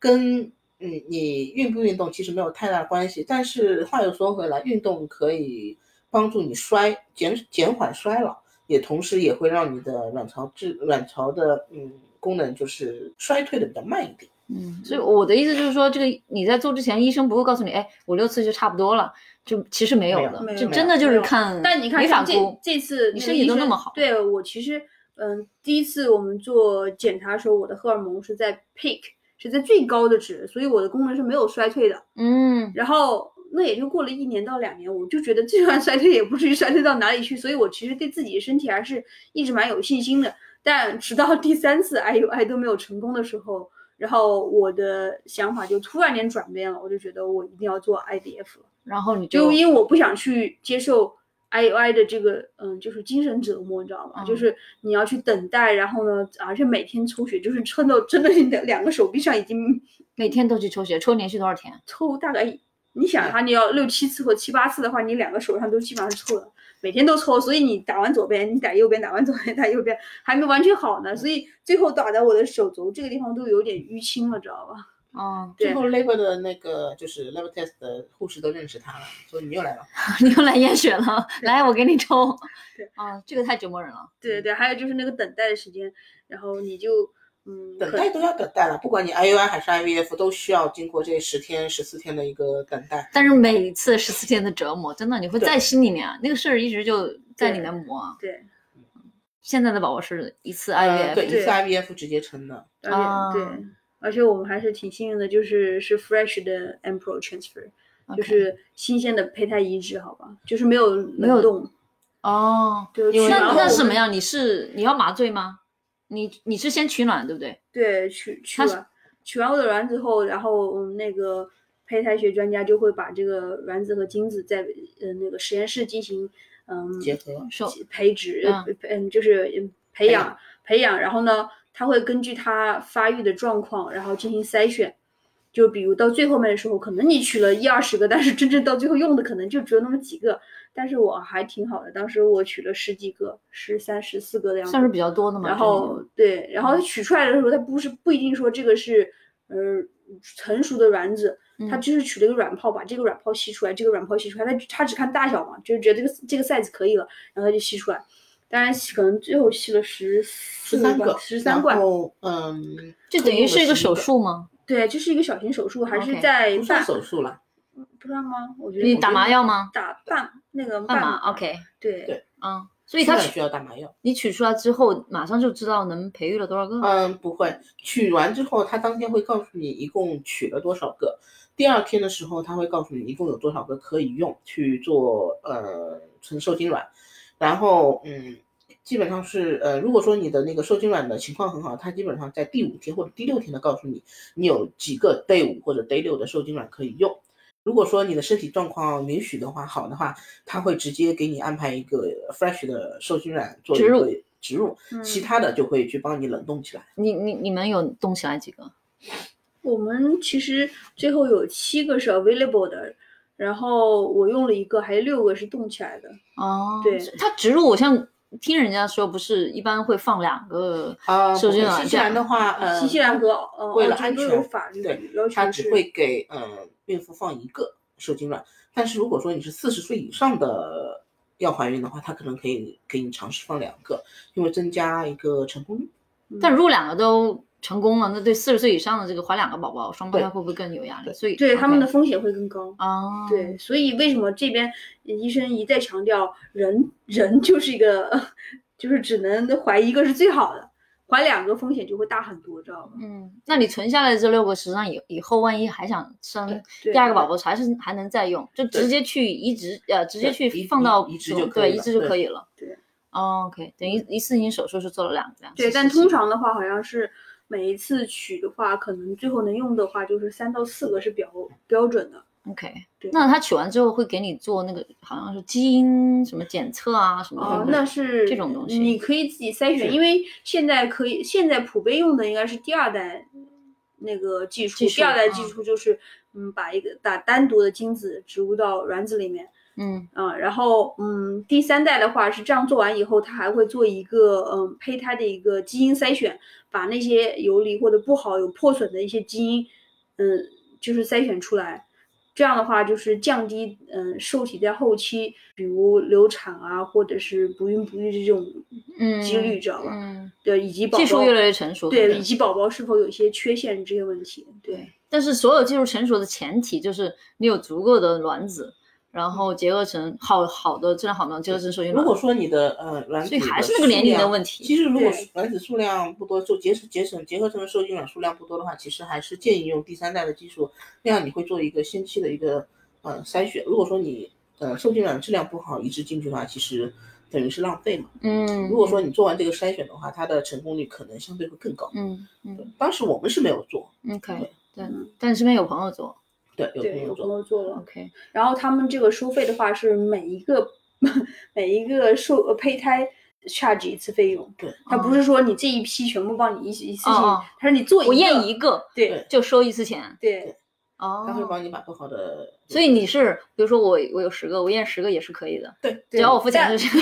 跟嗯你运不运动其实没有太大关系。但是话又说回来，运动可以帮助你衰减减缓衰老，也同时也会让你的卵巢质卵巢的嗯功能就是衰退的比较慢一点。嗯，所以我的意思就是说，这个你在做之前，医生不会告诉你，哎，五六次就差不多了，就其实没有的，没有就真的就是看但你看没法像这估。这次你身体都那么好对我其实嗯，第一次我们做检查的时候，我的荷尔蒙是在 peak，是在最高的值，所以我的功能是没有衰退的。嗯，然后那也就过了一年到两年，我就觉得就算 衰退也不至于衰退到哪里去，所以我其实对自己的身体还是一直蛮有信心的。但直到第三次 IUI 都没有成功的时候，然后我的想法就突然间转变了，我就觉得我一定要做 IDF 了。然后你就就因为我不想去接受 IUI 的这个，嗯，就是精神折磨，你知道吗？嗯就是你要去等待，然后呢，而且每天抽血，就是抽到真的你的两个手臂上已经每天都去抽血，抽连续多少天？抽大概，你想哈，你要六七次或七八次的话，你两个手上都基本上是抽的，每天都抽，所以你打完左边，你打右边，打完左边，打右边，还没完全好呢，所以最后打在我的手肘这个地方都有点淤青了，知道吧？哦，对最后 label 的那个就是 labor test 的护士都认识他了，说你又来了。你又来验血了，来，我给你抽。对啊，这个太折磨人了。对对对，还有就是那个等待的时间，然后你就嗯，等待都要等待了，不管你 IUI 还是 IVF，都需要经过这十天、十四天的一个等待。但是每一次十四天的折磨，真的你会在心里面啊，那个事儿一直就在里对面磨啊。对。现在的宝宝是一次呃 IVF，、对，一次 IVF 直接成的。啊对，而且我们还是挺幸运的，就是是 fresh 的 embryo transfer，OK 就是新鲜的胚胎移植，好吧，就是没有没有动，哦，那那是什么样？你是你要麻醉吗？你你是先取卵对不对？对，取取卵取完我的卵子后，然后嗯那个胚胎学专家就会把这个卵子和精子在呃那个实验室进行嗯结合受培植，嗯就是嗯培养培养培养，然后呢，他会根据它发育的状况，然后进行筛选。就比如到最后面的时候，可能你取了一二十个，但是真正到最后用的可能就只有那么几个。但是我还挺好的，当时我取了十几个，十三、十四个的样子，算是比较多的嘛。然后对，然后取出来的时候，它不是不一定说这个是呃成熟的卵子，它嗯就是取了一个卵泡，把这个卵泡吸出来，这个卵泡吸出来，它它只看大小嘛，就是觉得这个这个 size 可以了，然后它就吸出来。当然可能最后吸了十十三个，十三罐，然后嗯，这等于是一个手，术吗？对，就是一个小型手术，还是在不算半手术了。不知道吗？我觉得你打麻药吗？打半那个半麻，OK，对对嗯，所以他需要打麻药。你取出来之后，马上就知道能培育了多少个。嗯，不会，取完之后，他当天会告诉你一共取了多少个。第二天的时候，他会告诉你一共有多少个可以用去做呃纯受精卵。然后嗯，基本上是呃，如果说你的那个受精卵的情况很好，他基本上在第五天或者第六天的告诉你，你有几个 day 五或者 day 六的受精卵可以用。如果说你的身体状况允许的话，好的话，他会直接给你安排一个 fresh 的受精卵做植入植入，嗯其他的就会去帮你冷冻起来。你你你们有冻起来几个？我们其实最后有七个是 available 的，然后我用了一个，还有六个是冻起来的。哦，对它植入，我像听人家说，不是一般会放两个啊，受精不会新西兰的话，呃，新西兰和呃为了安全都有法律对要，求是它只会给呃孕妇放一个受精卵。但是如果说你是四十岁以上的要怀孕的话，它可能可以给你尝试放两个，因为增加一个成功率。但如果两个都成功了，那对四十岁以上的这个怀两个宝宝，双胞胎会不会更有压力？对所以对他们的风险会更高。啊，对，所以为什么这边医生一再强调，人人就是一个，就是只能怀一个是最好的，怀两个风险就会大很多，知道吗？嗯，那你存下来这六个，实际上以以后万一还想生第二个宝宝，还是还能再用，就直接去移植，呃，直接去放到移移植就可对移植就以了对可以了。对哦，OK，等于一次性手术是做了两个对，但通常的话好像是，每一次取的话，可能最后能用的话就是三到四个是比较标准的。OK，对那他取完之后会给你做那个好像是基因什么检测啊什么的，哦会，不会那是这种东西你可以自己筛选，因为现在可以，现在普遍用的应该是第二代那个技术，技术第二代技嗯术就是嗯，把一个把单独的精子植入到卵子里面，嗯啊、然后嗯，第三代的话是这样做完以后，它还会做一个嗯胚胎的一个基因筛选，把那些游离或者不好有破损的一些基因，嗯，就是筛选出来。这样的话，就是降低嗯受体在后期，比如流产啊，或者是不孕不育这种嗯几率，知道吧？嗯，对，以及宝宝技术越来越成熟，对，以及宝宝是否有一些缺陷这些问题。对，但是所有技术成熟的前提就是你有足够的卵子，然后结合成好好的质量好呢结合成受精卵。如果说你的呃卵子，所以还是那个年龄的问题其实如果卵子数量不多，就结结成结合成的受精卵数量不多的话，其实还是建议用第三代的技术，那样你会做一个先期的一个呃筛选。如果说你呃受精卵质量不好移植进去的话，其实等于是浪费嘛。嗯，如果说你做完这个筛选的话，它的成功率可能相对会更高。嗯嗯当时我们是没有做，，OK，对嗯，但你身边有朋友做对，有对，有朋朋友做。了。，OK，然后他们这个收费的话是每一个 每一个受呃胚胎 charge 一次费用，对，他不是说你这一批全部帮你一一次性，他说你做我验一个对就收一次钱，对哦，他会帮你把不好的，所以你是，比如说我我有十个，我验十个也是可以的，对，只要我付钱但就行。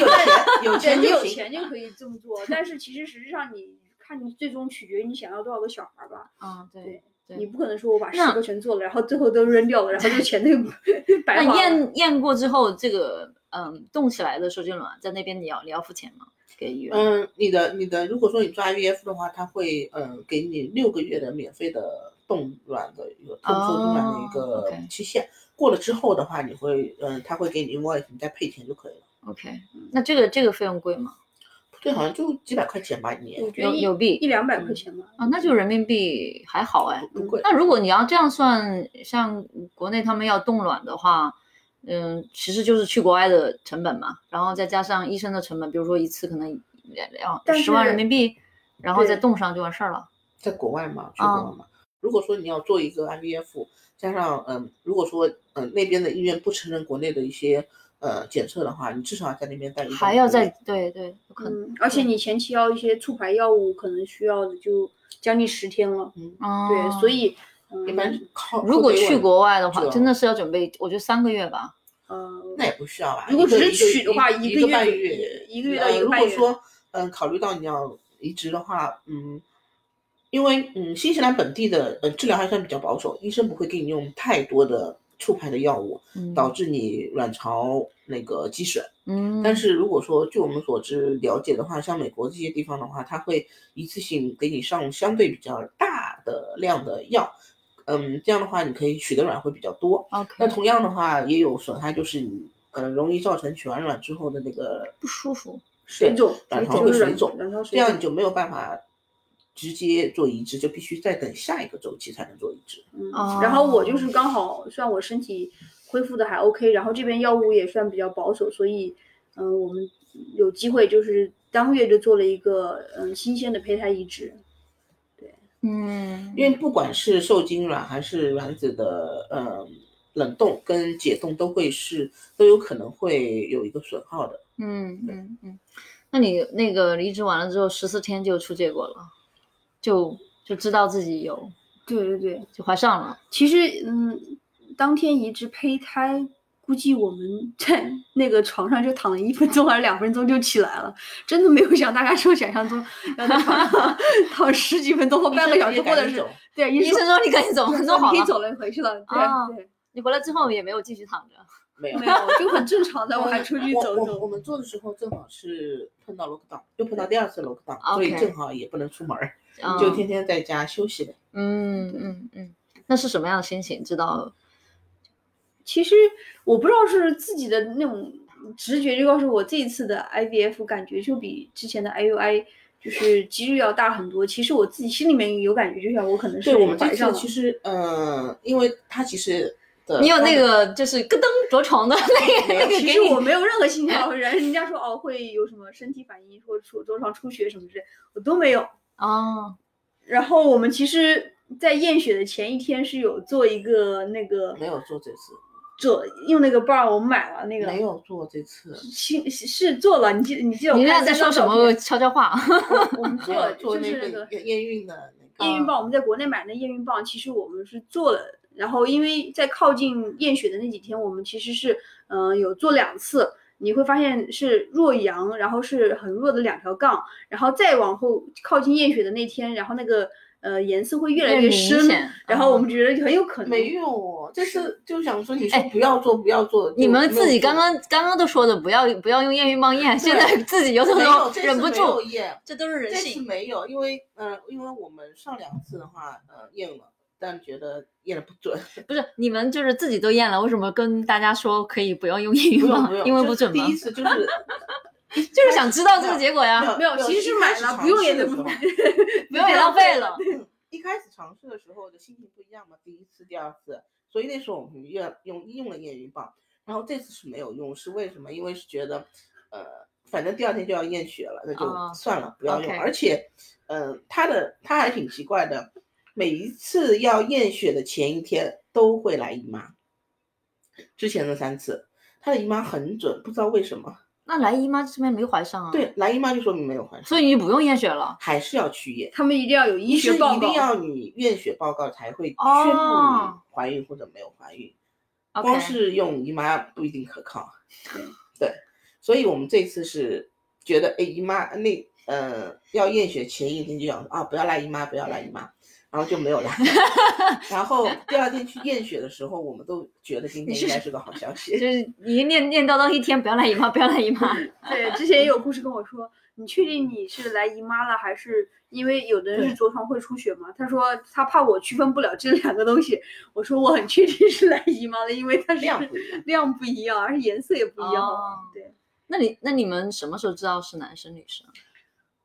有钱 有对你有钱就可以这么做，但是其实实际上你看你最终取决于你想要多少个小孩吧，啊，对你不可能说我把十个全做了，然后最后都扔掉了，然后这个钱就 白那花了。验验过之后，这个嗯动起来的受精卵在那边你要你要付钱吗？给医院？嗯，你的你的，如果说你做 IVF 的话，他会嗯给你六个月的免费的冻卵的一个冻受精卵的一哦个期限。过了之后的话，你会嗯他会给你 invoice，你再配钱就可以了。OK，那这个这个费用贵吗？对，好像就几百块钱吧一年我，觉得有有币一两百块钱吧。啊，那就人民币还好哎。不贵。那如果你要这样算，像国内他们要冻卵的话，嗯，其实就是去国外的成本嘛，然后再加上医生的成本，比如说一次可能两两但十万人民币，然后再冻上就完事儿了。在国外嘛，去啊国外嘛。如果说你要做一个 IVF，加上嗯，如果说嗯那边的医院不承认国内的一些呃检测的话，你至少要在那边待一还要再对对，有可能。嗯，而且你前期要一些促排药物，可能需要的就将近十天了。嗯对，所以嗯，一般靠如果去国外的话，真的是要准备，我觉得三个月吧。嗯，那也不需要吧。如果只是取的话一个一个月半月，一个月到呃一个半月如果说嗯考虑到你要移植的话，嗯，因为嗯新西兰本地的呃治疗还算比较保守，医生不会给你用太多的促排的药物，嗯导致你卵巢那个积水。嗯，但是如果说据我们所知了解的话，像美国这些地方的话，它会一次性给你上相对比较大的量的药，嗯，这样的话你可以取的卵会比较多。OK 那同样的话也有损害，就是你呃容易造成取完卵之后的那个不舒服。水肿，卵巢会水肿这样你就没有办法直接做移植，就必须再等下一个周期才能做移植。嗯。哦。然后我就是刚好算我身体恢复的还 OK，然后这边药物也算比较保守，所以嗯、我们有机会就是当月就做了一个嗯新鲜的胚胎移植。对。嗯，因为不管是受精卵还是卵子的呃冷冻跟解冻，都会是都有可能会有一个损耗的。嗯嗯嗯，那你那个离职完了之后，十四天就出结果了，就就知道自己有对对对，就怀上了。其实嗯，当天移植胚胎。估计我们在 那个床上就躺了一分钟还是两分钟就起来了，真的没有像大家说想象中要在床上躺十几分钟或半个小时，或者是对医生说你赶紧走，对弄好了。你可以走了，你回去了。对、啊对，你回来之后也没有继续躺着。没有没有，就很正常的，我还出去走走我我。们做的时候正好是碰到 lockdown，又碰到第二次 lockdown，、所以正好也不能出门儿，啊就天天在家休息呗。嗯嗯嗯，那是什么样的心情？知道其实我不知道是自己的那种直觉，就告诉我这一次的 IVF 感觉就比之前的 IUI 就是几率要大很多。其实我自己心里面有感觉，就像我可能是对我们这怀上其实呃，因为它其实你有那个就是咯噔着床的那个 那个其实我没有任何信号，人人家说哦会有什么身体反应或者说着床出血什么之类，我都没有。哦，然后我们其实，在验血的前一天是有做一个那个没有做这次，做用那个 bar 我们买了那个没有做这次，是是做了，你记你记得我你看俩在说什么悄悄话？我们做了做那就是那个个验验孕的那个验孕棒，我们在国内买的验孕棒，其实我们是做了，然后因为在靠近验血的那几天，我们其实是嗯、呃有做两次，你会发现是弱阳，然后是很弱的两条杠，然后再往后靠近验血的那天，然后那个呃颜色会越来越深，然后我嗯们觉得很有可能没有，这是就想说你说哎不要做不要做，你们自己刚刚刚刚都说的，不要不要用验孕棒验，现在自己有的没时候有这次忍不住，验，这都是人这次性。没有，因为呃，因为我们上两次的话，呃，验了，但觉得验的不准，不是你们就是自己都验了，为什么跟大家说可以不要用验孕棒因为不准吗第？一次就是 就是想知道这个结果呀，没有其实是买了不用也得 不不用也浪费了。嗯一开始尝试的时候的心情不一样嘛，第一次、第二次，所以那时候我们用用用了验孕棒，然后这次是没有用，是为什么？因为是觉得，呃，反正第二天就要验血了，那哦就算了，不要用。而且，嗯、他的他还挺奇怪的，每一次要验血的前一天都会来姨妈，之前的三次，她的姨妈很准，不知道为什么。那来姨妈这边没怀上啊？，对，来姨妈就说明没有怀上，所以你不用验血了。还是要去验。他们一定要有医学报告一定。要你验血报告才会宣布怀孕或者没有怀孕光是用姨妈不一定可靠。对，所以我们这次是觉得，哎，姨妈那呃要验血前一天就想啊，不要来姨妈，不要来姨妈，然后就没有来。然后第二天去验血的时候，我们都觉得今天应该是个好消 息就息。是你念念叨叨一天，不要来姨妈，不要来姨妈。对，之前也有护士跟我说，你确定你是来姨妈了，还是因为有的人是对着床会出血吗？他说他怕我区分不了这两个东西。我说我很确定是来姨妈了，因为它是量不量不一样，而且颜色也不一样。哦对，那你那你们什么时候知道是男生女生？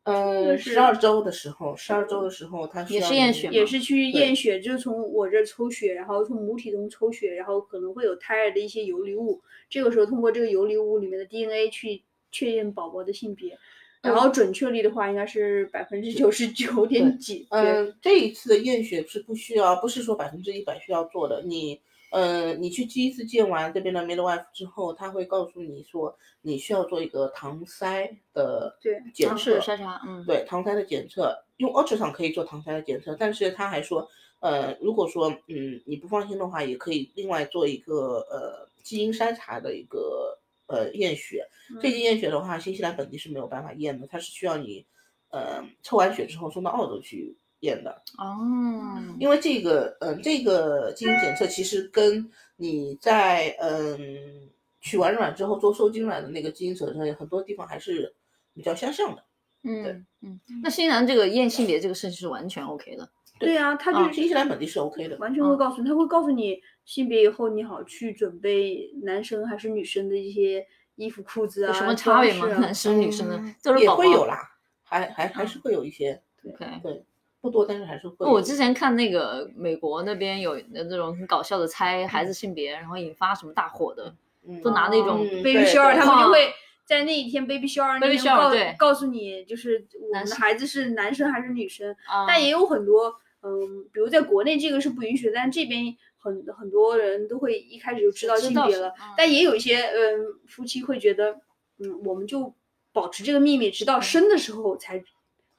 呃，是十二周的时候，十二周的时候，他需也是验血也是去验血，就是从我这儿抽血，然后从母体中抽血，然后可能会有胎儿的一些游离物，这个时候通过这个游离物里面的 DNA 去确认宝宝的性别。然后准确率的话，应该是百分之九十九点几。对，嗯，这一次的验血是不需要，不是说百分之一百需要做的。你，呃，你去第一次见完这边的 midwife 之后，他会告诉你说，你需要做一个唐筛的对测。筛查，嗯，对，唐筛的检测，用 ultrasound 可以做唐筛的检测，但是他还说，呃，如果说，嗯，你不放心的话，也可以另外做一个呃基因筛查的一个呃验血。这些验血的话，新西兰本地是没有办法验的，它是需要你，呃，抽完血之后送到澳洲去验的。哦，因为这个，嗯、这个基因检测其实跟你在嗯取完卵之后做受精卵的那个基因检测很多地方还是比较相像的。嗯嗯，那新西兰这个验性别这个事情是完全 OK 的。对啊，他啊就是新西兰本地是 OK 的。完全会告诉你，他会告诉你性别以后，你好去准备男生还是女生的一些衣服、裤子啊，有什么差别吗？啊男生女生的嗯都是也会有。啦，还还还是会有一些。对，不多，但是还是会。我之前看那个美国那边有那种很搞笑的猜孩子性别，然后引发什么大火的，嗯都拿那种嗯 baby shower，他们就会在那一天 baby shower 那天 shower，告告诉你，就是我们的男孩子是男生还是女生。啊，但也有很多，嗯，比如在国内这个是不允许，但这边很很多人都会一开始就知道性别了。嗯但也有一些嗯夫妻会觉得，嗯，我们就保持这个秘密，直到生的时候才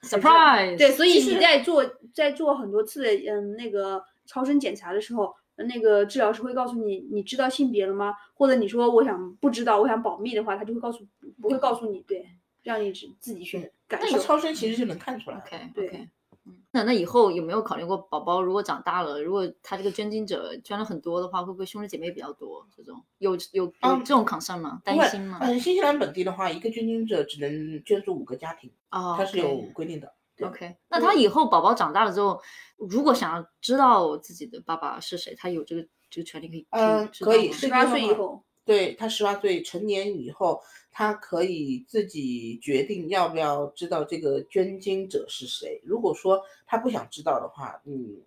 surprise，对，所以你在做在做很多次的嗯那个超声检查的时候，那个治疗师会告诉你，你知道性别了吗？或者你说我想不知道，我想保密的话，他就会告诉不会告诉你，对，让你只自己去感受那个。超声其实就能看出来对嗯，那那以后有没有考虑过宝宝如果长大了，如果他这个捐精者捐了很多的话，会不会兄弟姐妹比较多？这种有有有嗯这种 concern 吗？担心吗？嗯，新西兰本地的话，一个捐精者只能捐助五个家庭，哦，它是有规定的。对 OK，那他以后宝宝长大了之后，如果想要知道自己的爸爸是谁，他有这个这个权利可以嗯可以是十八岁以后，对他十八岁成年以后，他可以自己决定要不要知道这个捐精者是谁。如果说他不想知道的话，嗯，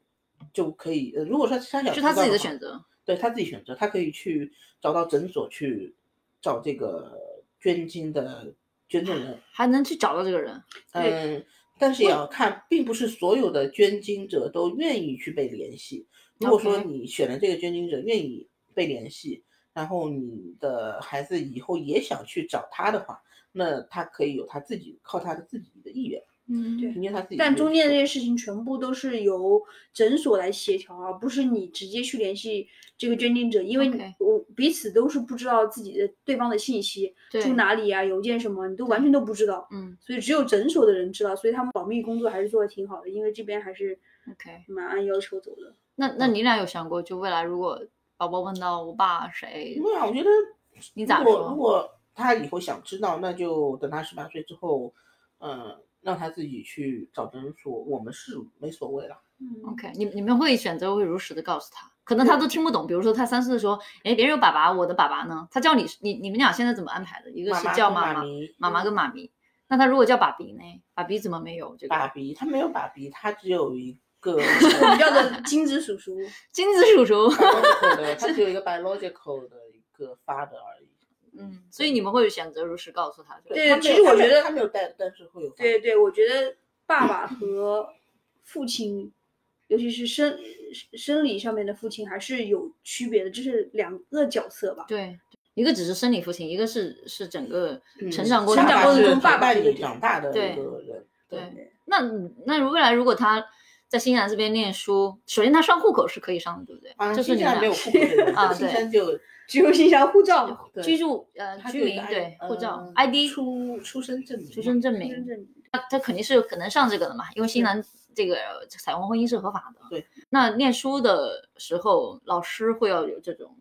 就可以。呃，如果说他想知道就他自己的选择。对他自己选择，他可以去找到诊所去找这个捐精的捐赠人。还能去找到这个人，对嗯，但是也要看，并不是所有的捐精者都愿意去被联系。如果说你选了这个捐精者愿意被联系，然后你的孩子以后也想去找他的话，那他可以有他自己靠他的自己的意愿，嗯对凭借他自己。但中间这些。事情全部都是由诊所来协调，而不是你直接去联系这个捐精者，因为我彼此都是不知道自己的对方的信息，对。住哪里啊，邮件什么，你都完全都不知道，嗯。所以只有诊所的人知道，所以他们保密工作还是做的挺好的，因为这边还是，OK。蛮按要求走的。那那你俩有想过，就未来如果宝宝问到我爸谁，对啊，我觉得你咋如果说如果他以后想知道，那就等他十八岁之后，嗯，让他自己去找诊所，我们是没所谓了。嗯 OK，你你们会选择会如实的告诉他，可能他都听不懂。比如说他三四的时候，哎，别人有爸爸，我的爸爸呢？他叫你，你你们俩现在怎么安排的？一个是妈妈跟叫妈妈，妈，妈妈跟妈咪。那他如果叫爸比呢？爸比怎么没有这个？爸比，他没有爸比，他只有一个我们叫做精子叔叔。金子叔叔。的，他只有一个 biological 的一个 father 而已。嗯，所以你们会选择如实告诉他。对其实我觉得他没有带，但是会有。对对，我觉得爸爸和父亲，尤其是生生理上面的父亲，还是有区别的，这是两个角色吧。对，一个只是生理父亲，一个是是整个嗯成长过程成长过程中爸爸带你这个长大的对一个人。对那那如未来如果他在新西兰这边念书，首先他上户口是可以上的，对不对？啊，就是你们俩新西兰没有户口啊对西兰就只有新西兰护照、居住呃居民对护照呃 ID 出出生证明，出生证明，证。他他肯定是可能上这个的嘛，因为新西兰这个彩虹婚姻是合法的。对，那念书的时候，老师会要有这种，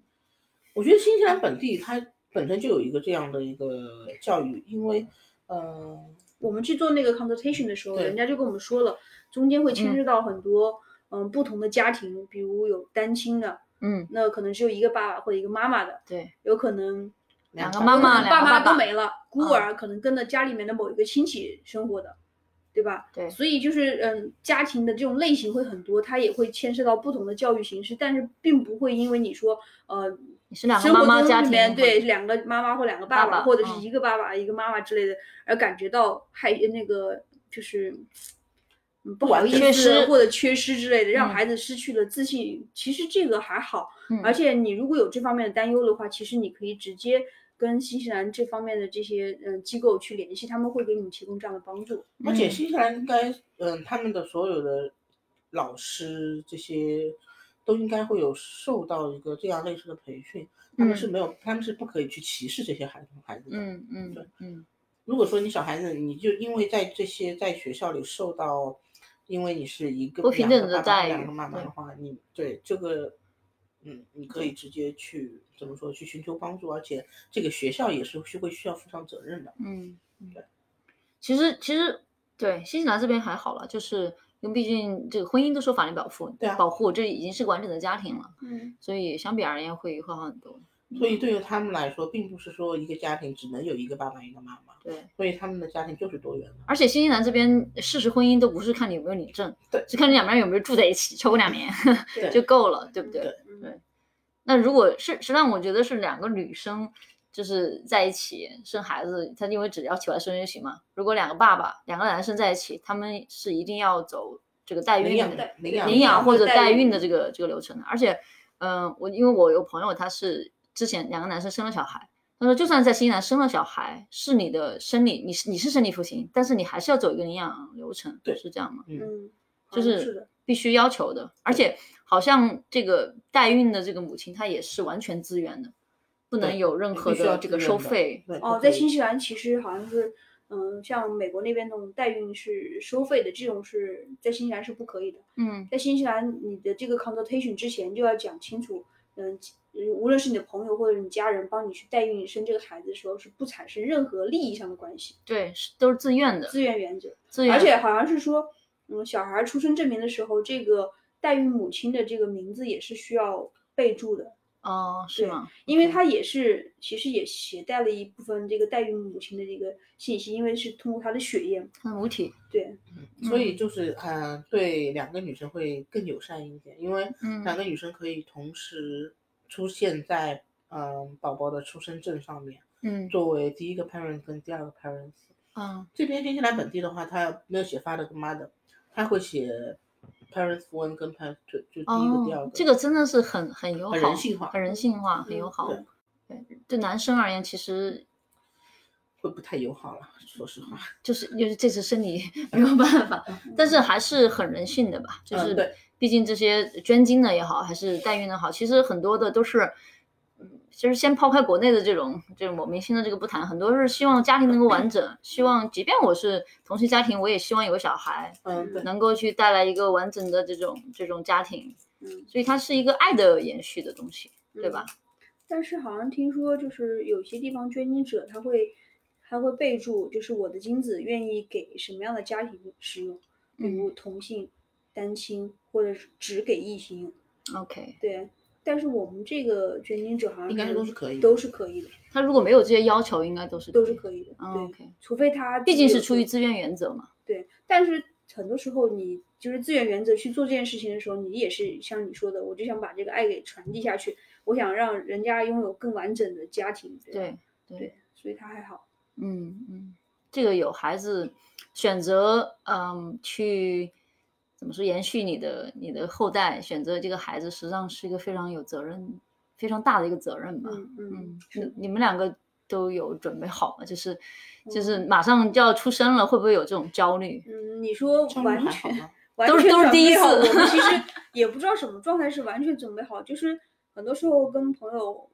我觉得新西兰本地它本身就有一个这样的一个教育，因为，呃，我们去做那个 consultation 的时候，人家就跟我们说了，中间会牵涉到很多嗯不同的家庭，比如有单亲的，嗯，那可能只有一个爸爸或者一个妈妈的，对，有可能两个个妈妈两个爸爸妈都没了，孤嗯儿可能跟着家里面的某一个亲戚生活的，对吧？对所以就是嗯，家庭的这种类型会很多，它也会牵涉到不同的教育形式，但是并不会因为你说呃。你是两个生活中妈妈家里面庭对两个妈妈或两个爸爸爸或者是嗯一个爸爸、一个妈妈之类的，而感觉到害那个就是嗯不好意缺思失或者缺失之类的，让嗯孩子失去了自信。其实这个还好，嗯而且你如果有这方面的担忧的话，其实你可以直接跟新西兰这方面的这些嗯机构去联系，他们会给你们提供这样的帮助。而且嗯。新西兰应该，嗯，他们的所有的老师这些都应该会有受到一个这样类似的培训，他们是没有，他们是不可以去歧视这些孩子孩子的。嗯嗯对嗯。如果说你小孩子，你就因为在这些在学校里受到，因为你是一个不平等的待遇两个妈妈的话，你对这个，嗯，你可以直接去怎么说去寻求帮助，而且这个学校也是是会需要负上责任的。嗯，嗯对。其实其实对新西兰这边还好了，就是因为毕竟这个婚姻都受法律保护，对啊保护这已经是个完整的家庭了，嗯，所以相比而言会会好很多。所以对于他们来说，并不是说一个家庭只能有一个爸爸一个妈妈，对，所以他们的家庭就是多元的。而且新西兰这边事实婚姻都不是看你有没有领证，对是看你两个人有没有住在一起超过两年 就够了，对不对？对嗯那如果是实际上我觉得是两个女生就是在一起生孩子，她因为只要起来生就行嘛。如果两个爸爸两个男生在一起，他们是一定要走这个代孕领养的的领养领养或者代孕的这个这个流程的。而且，嗯、我因为我有朋友他是之前两个男生生了小孩。他说，就算在新西兰生了小孩，是你的生理，你是你是生理父亲，但是你还是要走一个领养流程，对是这样吗？嗯，嗯，就是的。必须要求的，而且好像这个代孕的这个母亲她也是完全自愿的，不能有任何的这个收费。对哦，在新西兰其实好像是，嗯，像美国那边那种代孕是收费的，这种是在新西兰是不可以的。嗯在新西兰，你的这个 consultation 之前就要讲清楚，嗯，无论是你的朋友或者你家人帮你去代孕生这个孩子的时候，是不产生任何利益上的关系，对，是都是自愿的，自愿原则。自愿。而且好像是说，嗯，小孩出生证明的时候，这个代孕母亲的这个名字也是需要备注的。哦，是吗？因为它也是，其实也携带了一部分这个代孕母亲的这个信息，因为是通过她的血液嘛。母体，对，所以就是呃，对两个女生会更友善一点，因为嗯两个女生可以同时出现在嗯、宝宝的出生证上面，嗯作为第一个 parent 跟第二个 parents，嗯这边新西兰本地的话，他没有写 father 跟 mother，他会写 parents one 跟 parents two，就第一个、第二哦个。，这个真的是很很友好，很人性化很人性化，很友嗯好。对对，男生而言，其实会不太友好了，说实话。就是就是这次生理没有办法，但是还是很人性的吧。就是毕竟这些捐精的也好，还是代孕的好，其实很多的都是，嗯，其实先抛开国内的这种这种某明星的这个不谈，很多是希望家庭能够完整，希望即便我是同性家庭，我也希望有个小孩，嗯，对。能够去带来一个完整的这种这种家庭，嗯，所以它是一个爱的延续的东西，对吧？但是好像听说，就是有些地方捐精者他会他会备注，就是我的精子愿意给什么样的家庭使用，比嗯如同性、单亲，或者是只给异性。OK，对，但是我们这个捐精者好像应该都是可以的都是可以的，他如果没有这些要求，应该都是都是可以的。嗯对 OK 除非他毕竟是出于自自愿原则嘛。对，但是很多时候你就是自愿原则去做这件事情的时候，你也是像你说的，我就想把这个爱给传递下去，我想让人家拥有更完整的家庭。对对对对，所以他还好。嗯嗯，这个有孩子选择，嗯，去怎么说延续你的你的后代，选择这个孩子，实际上是一个非常有责任、非常大的一个责任吧。嗯嗯嗯，你你们两个都有准备好吗？就是就是马上就要出生了，会不会有这种焦虑？嗯，你说完全？完都是都是第一次我们其实 也不知道什么状态是完全准备好，就是很多时候跟朋友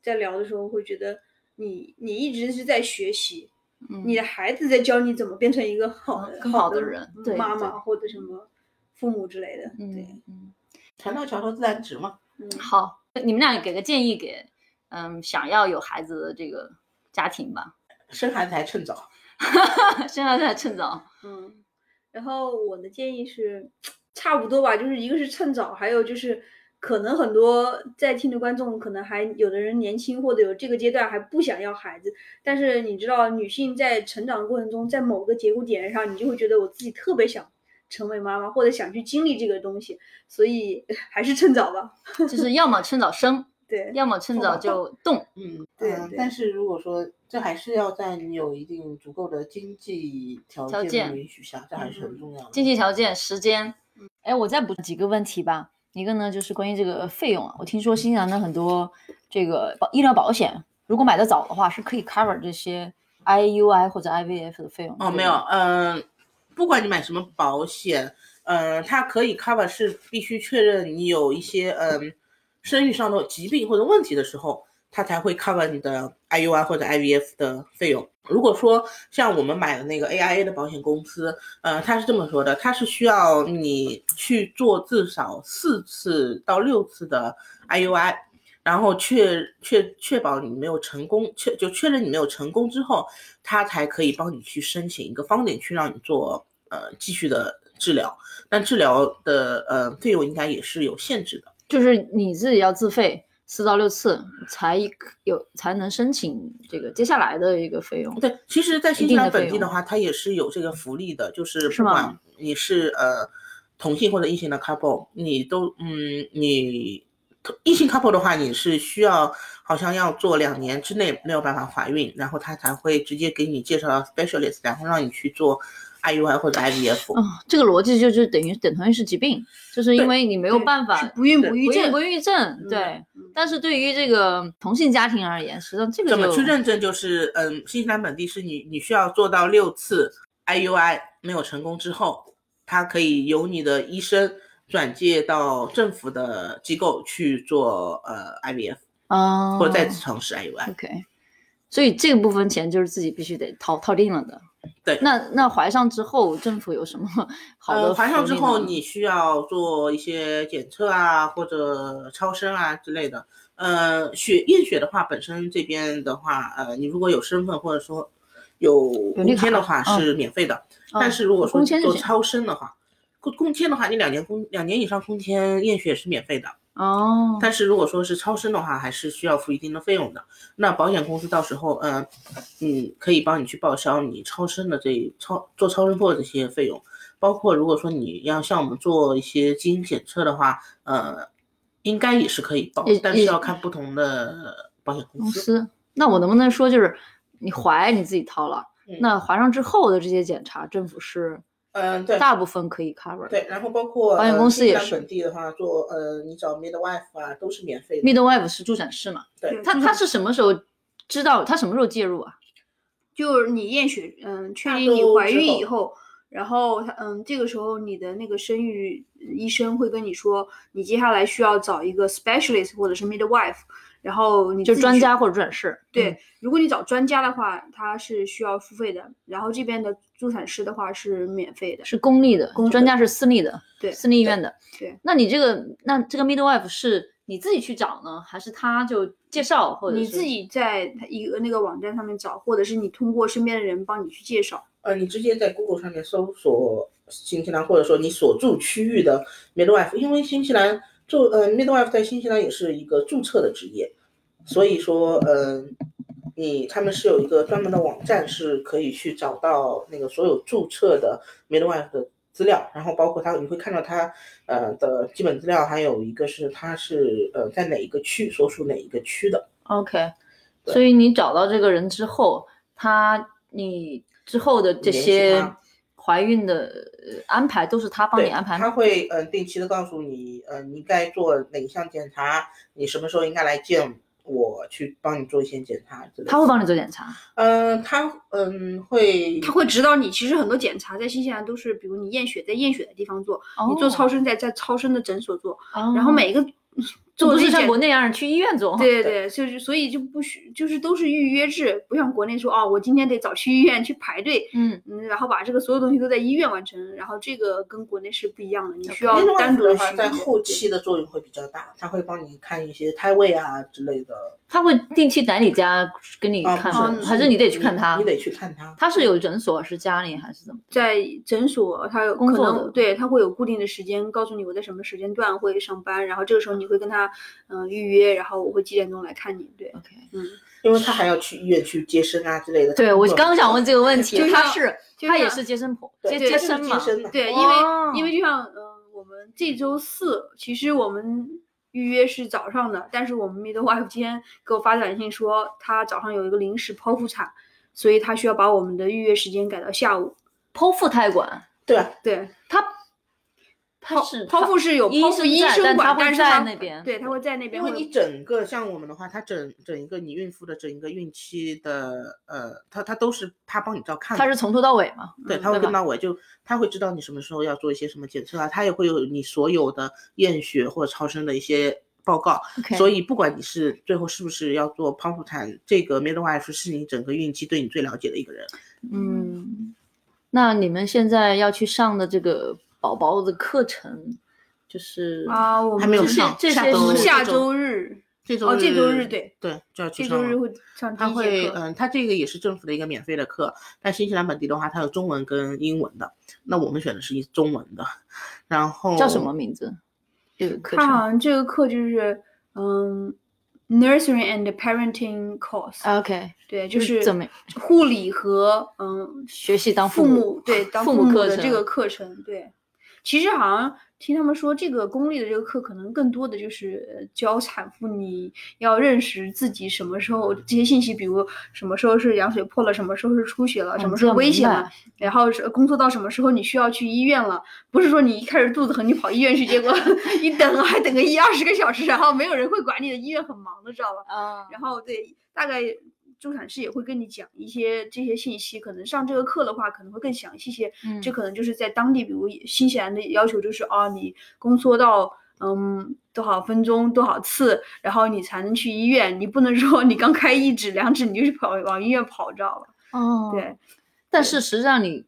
在聊的时候，会觉得你你一直是在学习，嗯，你的孩子在教你怎么变成一个好的更好的的人对妈妈或者什么父母之类的。对，嗯嗯，船到桥头自然直嘛。嗯，好，你们俩给个建议给嗯想要有孩子的这个家庭吧，生孩子还趁早。生孩子还趁早。嗯，然后我的建议是差不多吧，就是一个是趁早，还有就是可能很多在听的观众可能还有的人年轻或者有这个阶段还不想要孩子，但是你知道女性在成长的过程中，在某个节骨点上，你就会觉得我自己特别想成为妈妈，或者想去经历这个东西，所以 还是趁早吧。就 是要么趁早生，对，要么趁早就动。嗯，对但是如果说这还是要在你有一定足够的经济条件条件的允许下，这还是很重要的。经济条件、时间。哎，我再补几个问题吧。一个呢，就是关于这个费用啊，我听说新西兰的很多这个保医疗保险，如果买的早的话，是可以 cover 这些 IUI 或者 IVF 的费用。哦，没有，嗯、不管你买什么保险，嗯、它可以 cover 是必须确认你有一些嗯、生育上的疾病或者问题的时候，它才会 cover 你的 IUI 或者 IVF 的费用。如果说像我们买的那个 AIA 的保险公司，呃，它是这么说的，它是需要你去做至少四次到六次的 IUI，然后确确确保你没有成功，确就确认你没有成功之后，他才可以帮你去申请一个方点去让你做呃继续的治疗，但治疗的呃费用应该也是有限制的。就是你自己要自费四到六次才有才能申请这个接下来的一个费用。对，其实，在新西兰本地的话，它也是有这个福利的，就是不管你是呃同性或者异性的 couple，你都嗯你异性 couple 的话，你是需要好像要做两年之内没有办法怀孕，然后他才会直接给你介绍到 specialist，然后让你去做 IUI 或者 IVF。哦，这个逻辑就是等于等同于是疾病，就是因为你没有办法不孕不育症不孕不。育症，嗯对。嗯但是对于这个同性家庭而言，实际上这个怎么去认证？就是嗯，新西兰本地是你你需要做到六次 IUI 没有成功之后，它可以由你的医生转介到政府的机构去做呃 IVF，哦，或者再次尝试 IUI。OK，所以这个部分钱就是自己必须得掏掏定了的。对那那怀上之后，政府有什么好的呃，怀上之后你需要做一些检测啊，或者超声啊之类的。呃，血验血的话，本身这边的话，呃，你如果有身份或者说有有绿工签的话是免费的，哦但是如果说做超声的话，工工签的话，你两年工两年以上工签验血是免费的。哦，但是如果说是超声的话，还是需要付一定的费用的。那保险公司到时候，呃，嗯，可以帮你去报销你超声的这超做超声波的这些费用，包括如果说你要像我们做一些基因检测的话，呃，应该也是可以报，但是要看不同的保险公司。公司。那我能不能说就是你怀你自己掏了，嗯那怀上之后的这些检查，政府是嗯，对，大部分可以 cover。对，然后包括保险呃公司也是本地的话，做呃，你找 midwife 啊，都是免费的。midwife 是助产士嘛？对，他他是什么时候知道？他什么时候介入啊？就是你验血，嗯，确定你怀孕以后，然后他，嗯，这个时候你的那个生育医生会跟你说，你接下来需要找一个 specialist 或者是 midwife，然后你就专家或者助产士。对，嗯，如果你找专家的话，他是需要付费的，然后这边的助产师的话是免费的。是公立的，公专家是私立的，对私立医院的。对，那你这个那这个 midwife 是你自己去找呢，还是他就介绍，或者你自己在他一个那个网站上面找，或者是你通过身边的人帮你去介绍。呃，你直接在 Google 上面搜索新西兰，或者说你所住区域的 midwife，因为新西兰就呃 midwife 在新西兰也是一个注册的职业，所以说呃，你他们是有一个专门的网站，是可以去找到那个所有注册的 midwife 的资料，然后包括他你会看到他呃的基本资料，还有一个是他是呃在哪一个区所属哪一个区的。OK，所以你找到这个人之后，他你之后的这些怀孕的呃安排都是他帮你，安排吗他会呃定期的告诉你，呃，你该做哪一项检查，你什么时候应该来见我去帮你做一些检查之类的。他会帮你做检查。嗯、他嗯会，他会指导你。其实很多检查在新西兰都是，比如你验血在验血的地方做，你做超声在在超声的诊所做，哦，然后每一个就不是像国内一样去医院做。对对，就是所以就不需就是都是预约制，不像国内说哦，我今天得早去医院去排队，嗯，嗯，然后把这个所有东西都在医院完成，然后这个跟国内是不一样的，你需要单独在后期的作用会比较大，他会帮你看一些胎位啊之类的。他会定期来你家跟你啊，看？还是你得去看他？你得去看他。他是有诊所，是家里还是怎么？在诊所，他有可能对他会有固定的时间，告诉你我在什么时间段会上班，然后这个时候你会跟他嗯、预约，然后我会几点钟来看你，对，OK，嗯，因为他还要去医院去接生啊之类的。对我刚想问这个问题他是他也是接生婆，接对接生嘛？对，因哦为因为就像嗯、呃我们这周四其实我们预约是早上的，但是我们 midwife 今天给我发短信说他早上有一个临时剖腹产，所以他需要把我们的预约时间改到下午。剖腹胎管，对啊，对，他他是剖腹是有医剖腹管，但他会但是他在那边对他会在那边因为你整个像我们的话，他整整一个你孕妇的整一个孕期的呃，他他都是他帮你照看的。他是从头到尾嘛？对，嗯他会跟到尾，就他会知道你什么时候要做一些什么检测啊，他也会有你所有的验血或者超声的一些报告。所以不管你是最后是不是要做剖腹产，这个 midwife 是你整个孕期对你最了解的一个人。嗯，那你们现在要去上的这个宝宝的课程，就是啊，我们还没有这些上这些下周是下周日这周哦这周日对对就要去上这周日会上第他。会嗯，他这个也是政府的一个免费的课，但新西兰本地的话，它有中文跟英文的，那我们选的是一中文的，然后叫什么？名字？这个课他好程像这个课就是嗯，nursery and parenting course，、OK，对，就是怎么护理和嗯学习当父母？对当父母课程母的这个课程，对。其实好像听他们说，这个公立的这个课可能更多的就是呃教产妇你要认识自己什么时候这些信息，比如什么时候是羊水破了，什么时候是出血了，什么时候危险了，然后是工作到什么时候你需要去医院了，不是说你一开始肚子疼你跑医院去，结果 一等还等个一二十个小时，然后没有人会管你的，医院很忙的，知道吧？啊然后对，大概助产士也会跟你讲一些这些信息。可能上这个课的话，可能会更详细些。嗯这可能就是在当地，比如新西兰的要求就是啊，你宫缩到嗯多少分钟多少次，然后你才能去医院。你不能说你刚开一指两指你就去跑往医院跑，知道吧？哦，对，但是实际上你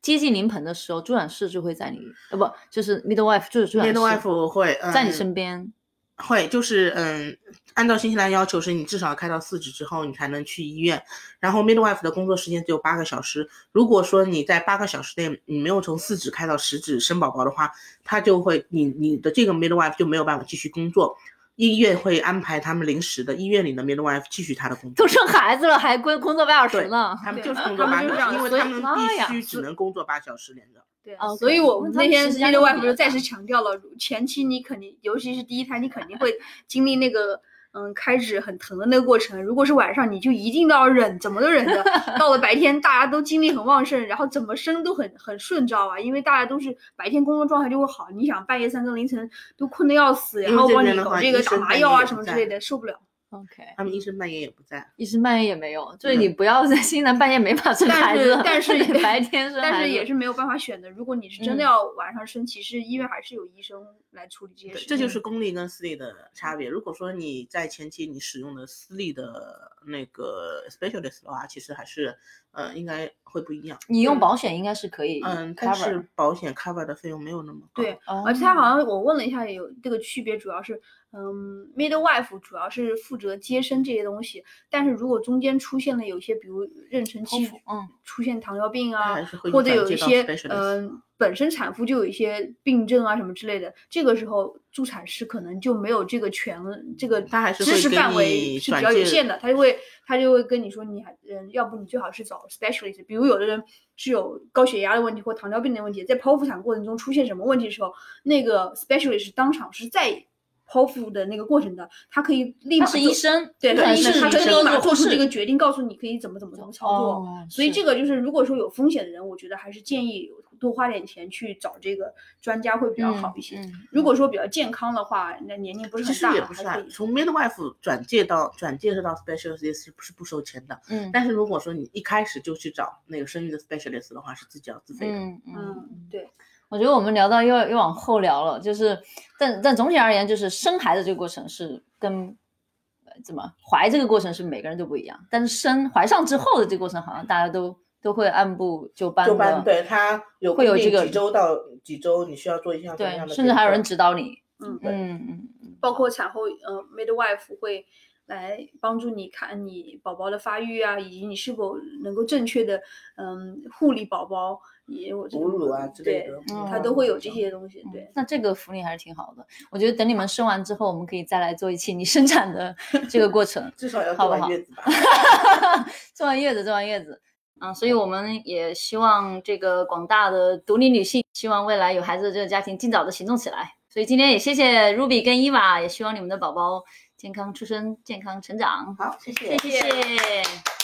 接近临盆的时候，助产士就会在你呃不就是 midwife 就是助产士 midwife 会、嗯、在你身边。会，就是嗯，按照新西兰要求是你至少开到四指之后，你才能去医院。然后 midwife 的工作时间只有八个小时。如果说你在八个小时内你没有从四指开到十指生宝宝的话，他就会你你的这个 midwife 就没有办法继续工作。医院会安排他们临时的医院里的 midwife 继续他的工作都。生孩子了，还工工作八小时呢？他们就是工作八小时，因为他们必须只能工作八小时连着。对啊，所以我们那天 midwife 就再次强调了，前期你肯定，尤其是第一胎，你肯定会经历那个嗯开指很疼的那个过程。如果是晚上，你就一定都要忍，怎么都忍着。到了白天，大家都精力很旺盛，然后怎么生都很很顺，知道吧？因为大家都是白天工作状态就会好。你想半夜三更凌晨都困得要死，然后帮你搞这个打麻药啊什么之类的，受不了。OK，他们医生半夜也不在，医生半夜也没有，所以你不要在 新南半夜没法生孩子，但是白天生，但是也是没有办法选的。如果你是真的要晚上生，其实医院还是有医生来处理这些事。这就是公立跟私立的差别。如果说你在前期你使用的私立的那个 specialist 的话，其实还是呃应该会不一样。你用保险应该是可以，嗯，但是保险 cover 的费用没有那么高。对，而且他好像我问了一下，有这个区别，主要是。嗯，midwife 主要是负责接生这些东西，但是如果中间出现了有些，比如妊娠期，嗯，出现糖尿病啊，或者有一些，嗯，本身产妇就有一些病症啊什么之类的，这个时候助产师可能就没有这个权，这个知识范围是比较有限的，他就会他就会跟你说，你还嗯，要不你最好是找 specialist，比如有的人是有高血压的问题或糖尿病的问题，在剖腹产过程中出现什么问题的时候，那个 specialist 当场是在。剖腹的那个过程的，他可以立马是医生，对，他医生，他可以立马做出这个决定，告诉你可以怎么怎么怎么操作。所以这个就是，如果说有风险的人，我觉得还是建议多花点钱去找这个专家会比较好一些。如果说比较健康的话，那年龄不是很大，也不算。从 midwife 转介到转介到 specialist 是不是不收钱的？嗯。但是如果说你一开始就去找那个生育的 specialist 的话，是自己要自费的。嗯嗯，对。我觉得我们聊到又又往后聊了，就是，但但总体而言，就是生孩子这个过程是跟怎么怀这个过程是每个人都不一样，但是生怀上之后的这个过程，好像大家都都会按部就班。就班，对他有会有这个几周到几周，你需要做一项对，甚至还有人指导你。嗯嗯嗯，包括产后呃，midwife 会。来帮助你看你宝宝的发育啊，以及你是否能够正确的嗯护理宝宝，也我哺乳啊之类的，它都会有这些东西。对，那这个福利还是挺好的。我觉得等你们生完之后，我们可以再来做一期你生产的 这个过程，至少要做完月子吧。做完月子，做完月子。嗯，所以我们也希望这个广大的独立女性，希望未来有孩子的这个家庭尽早的行动起来。所以今天也谢谢 Ruby 跟伊娃，也希望你们的宝宝。健康出生，健康成长。好，谢谢，谢谢。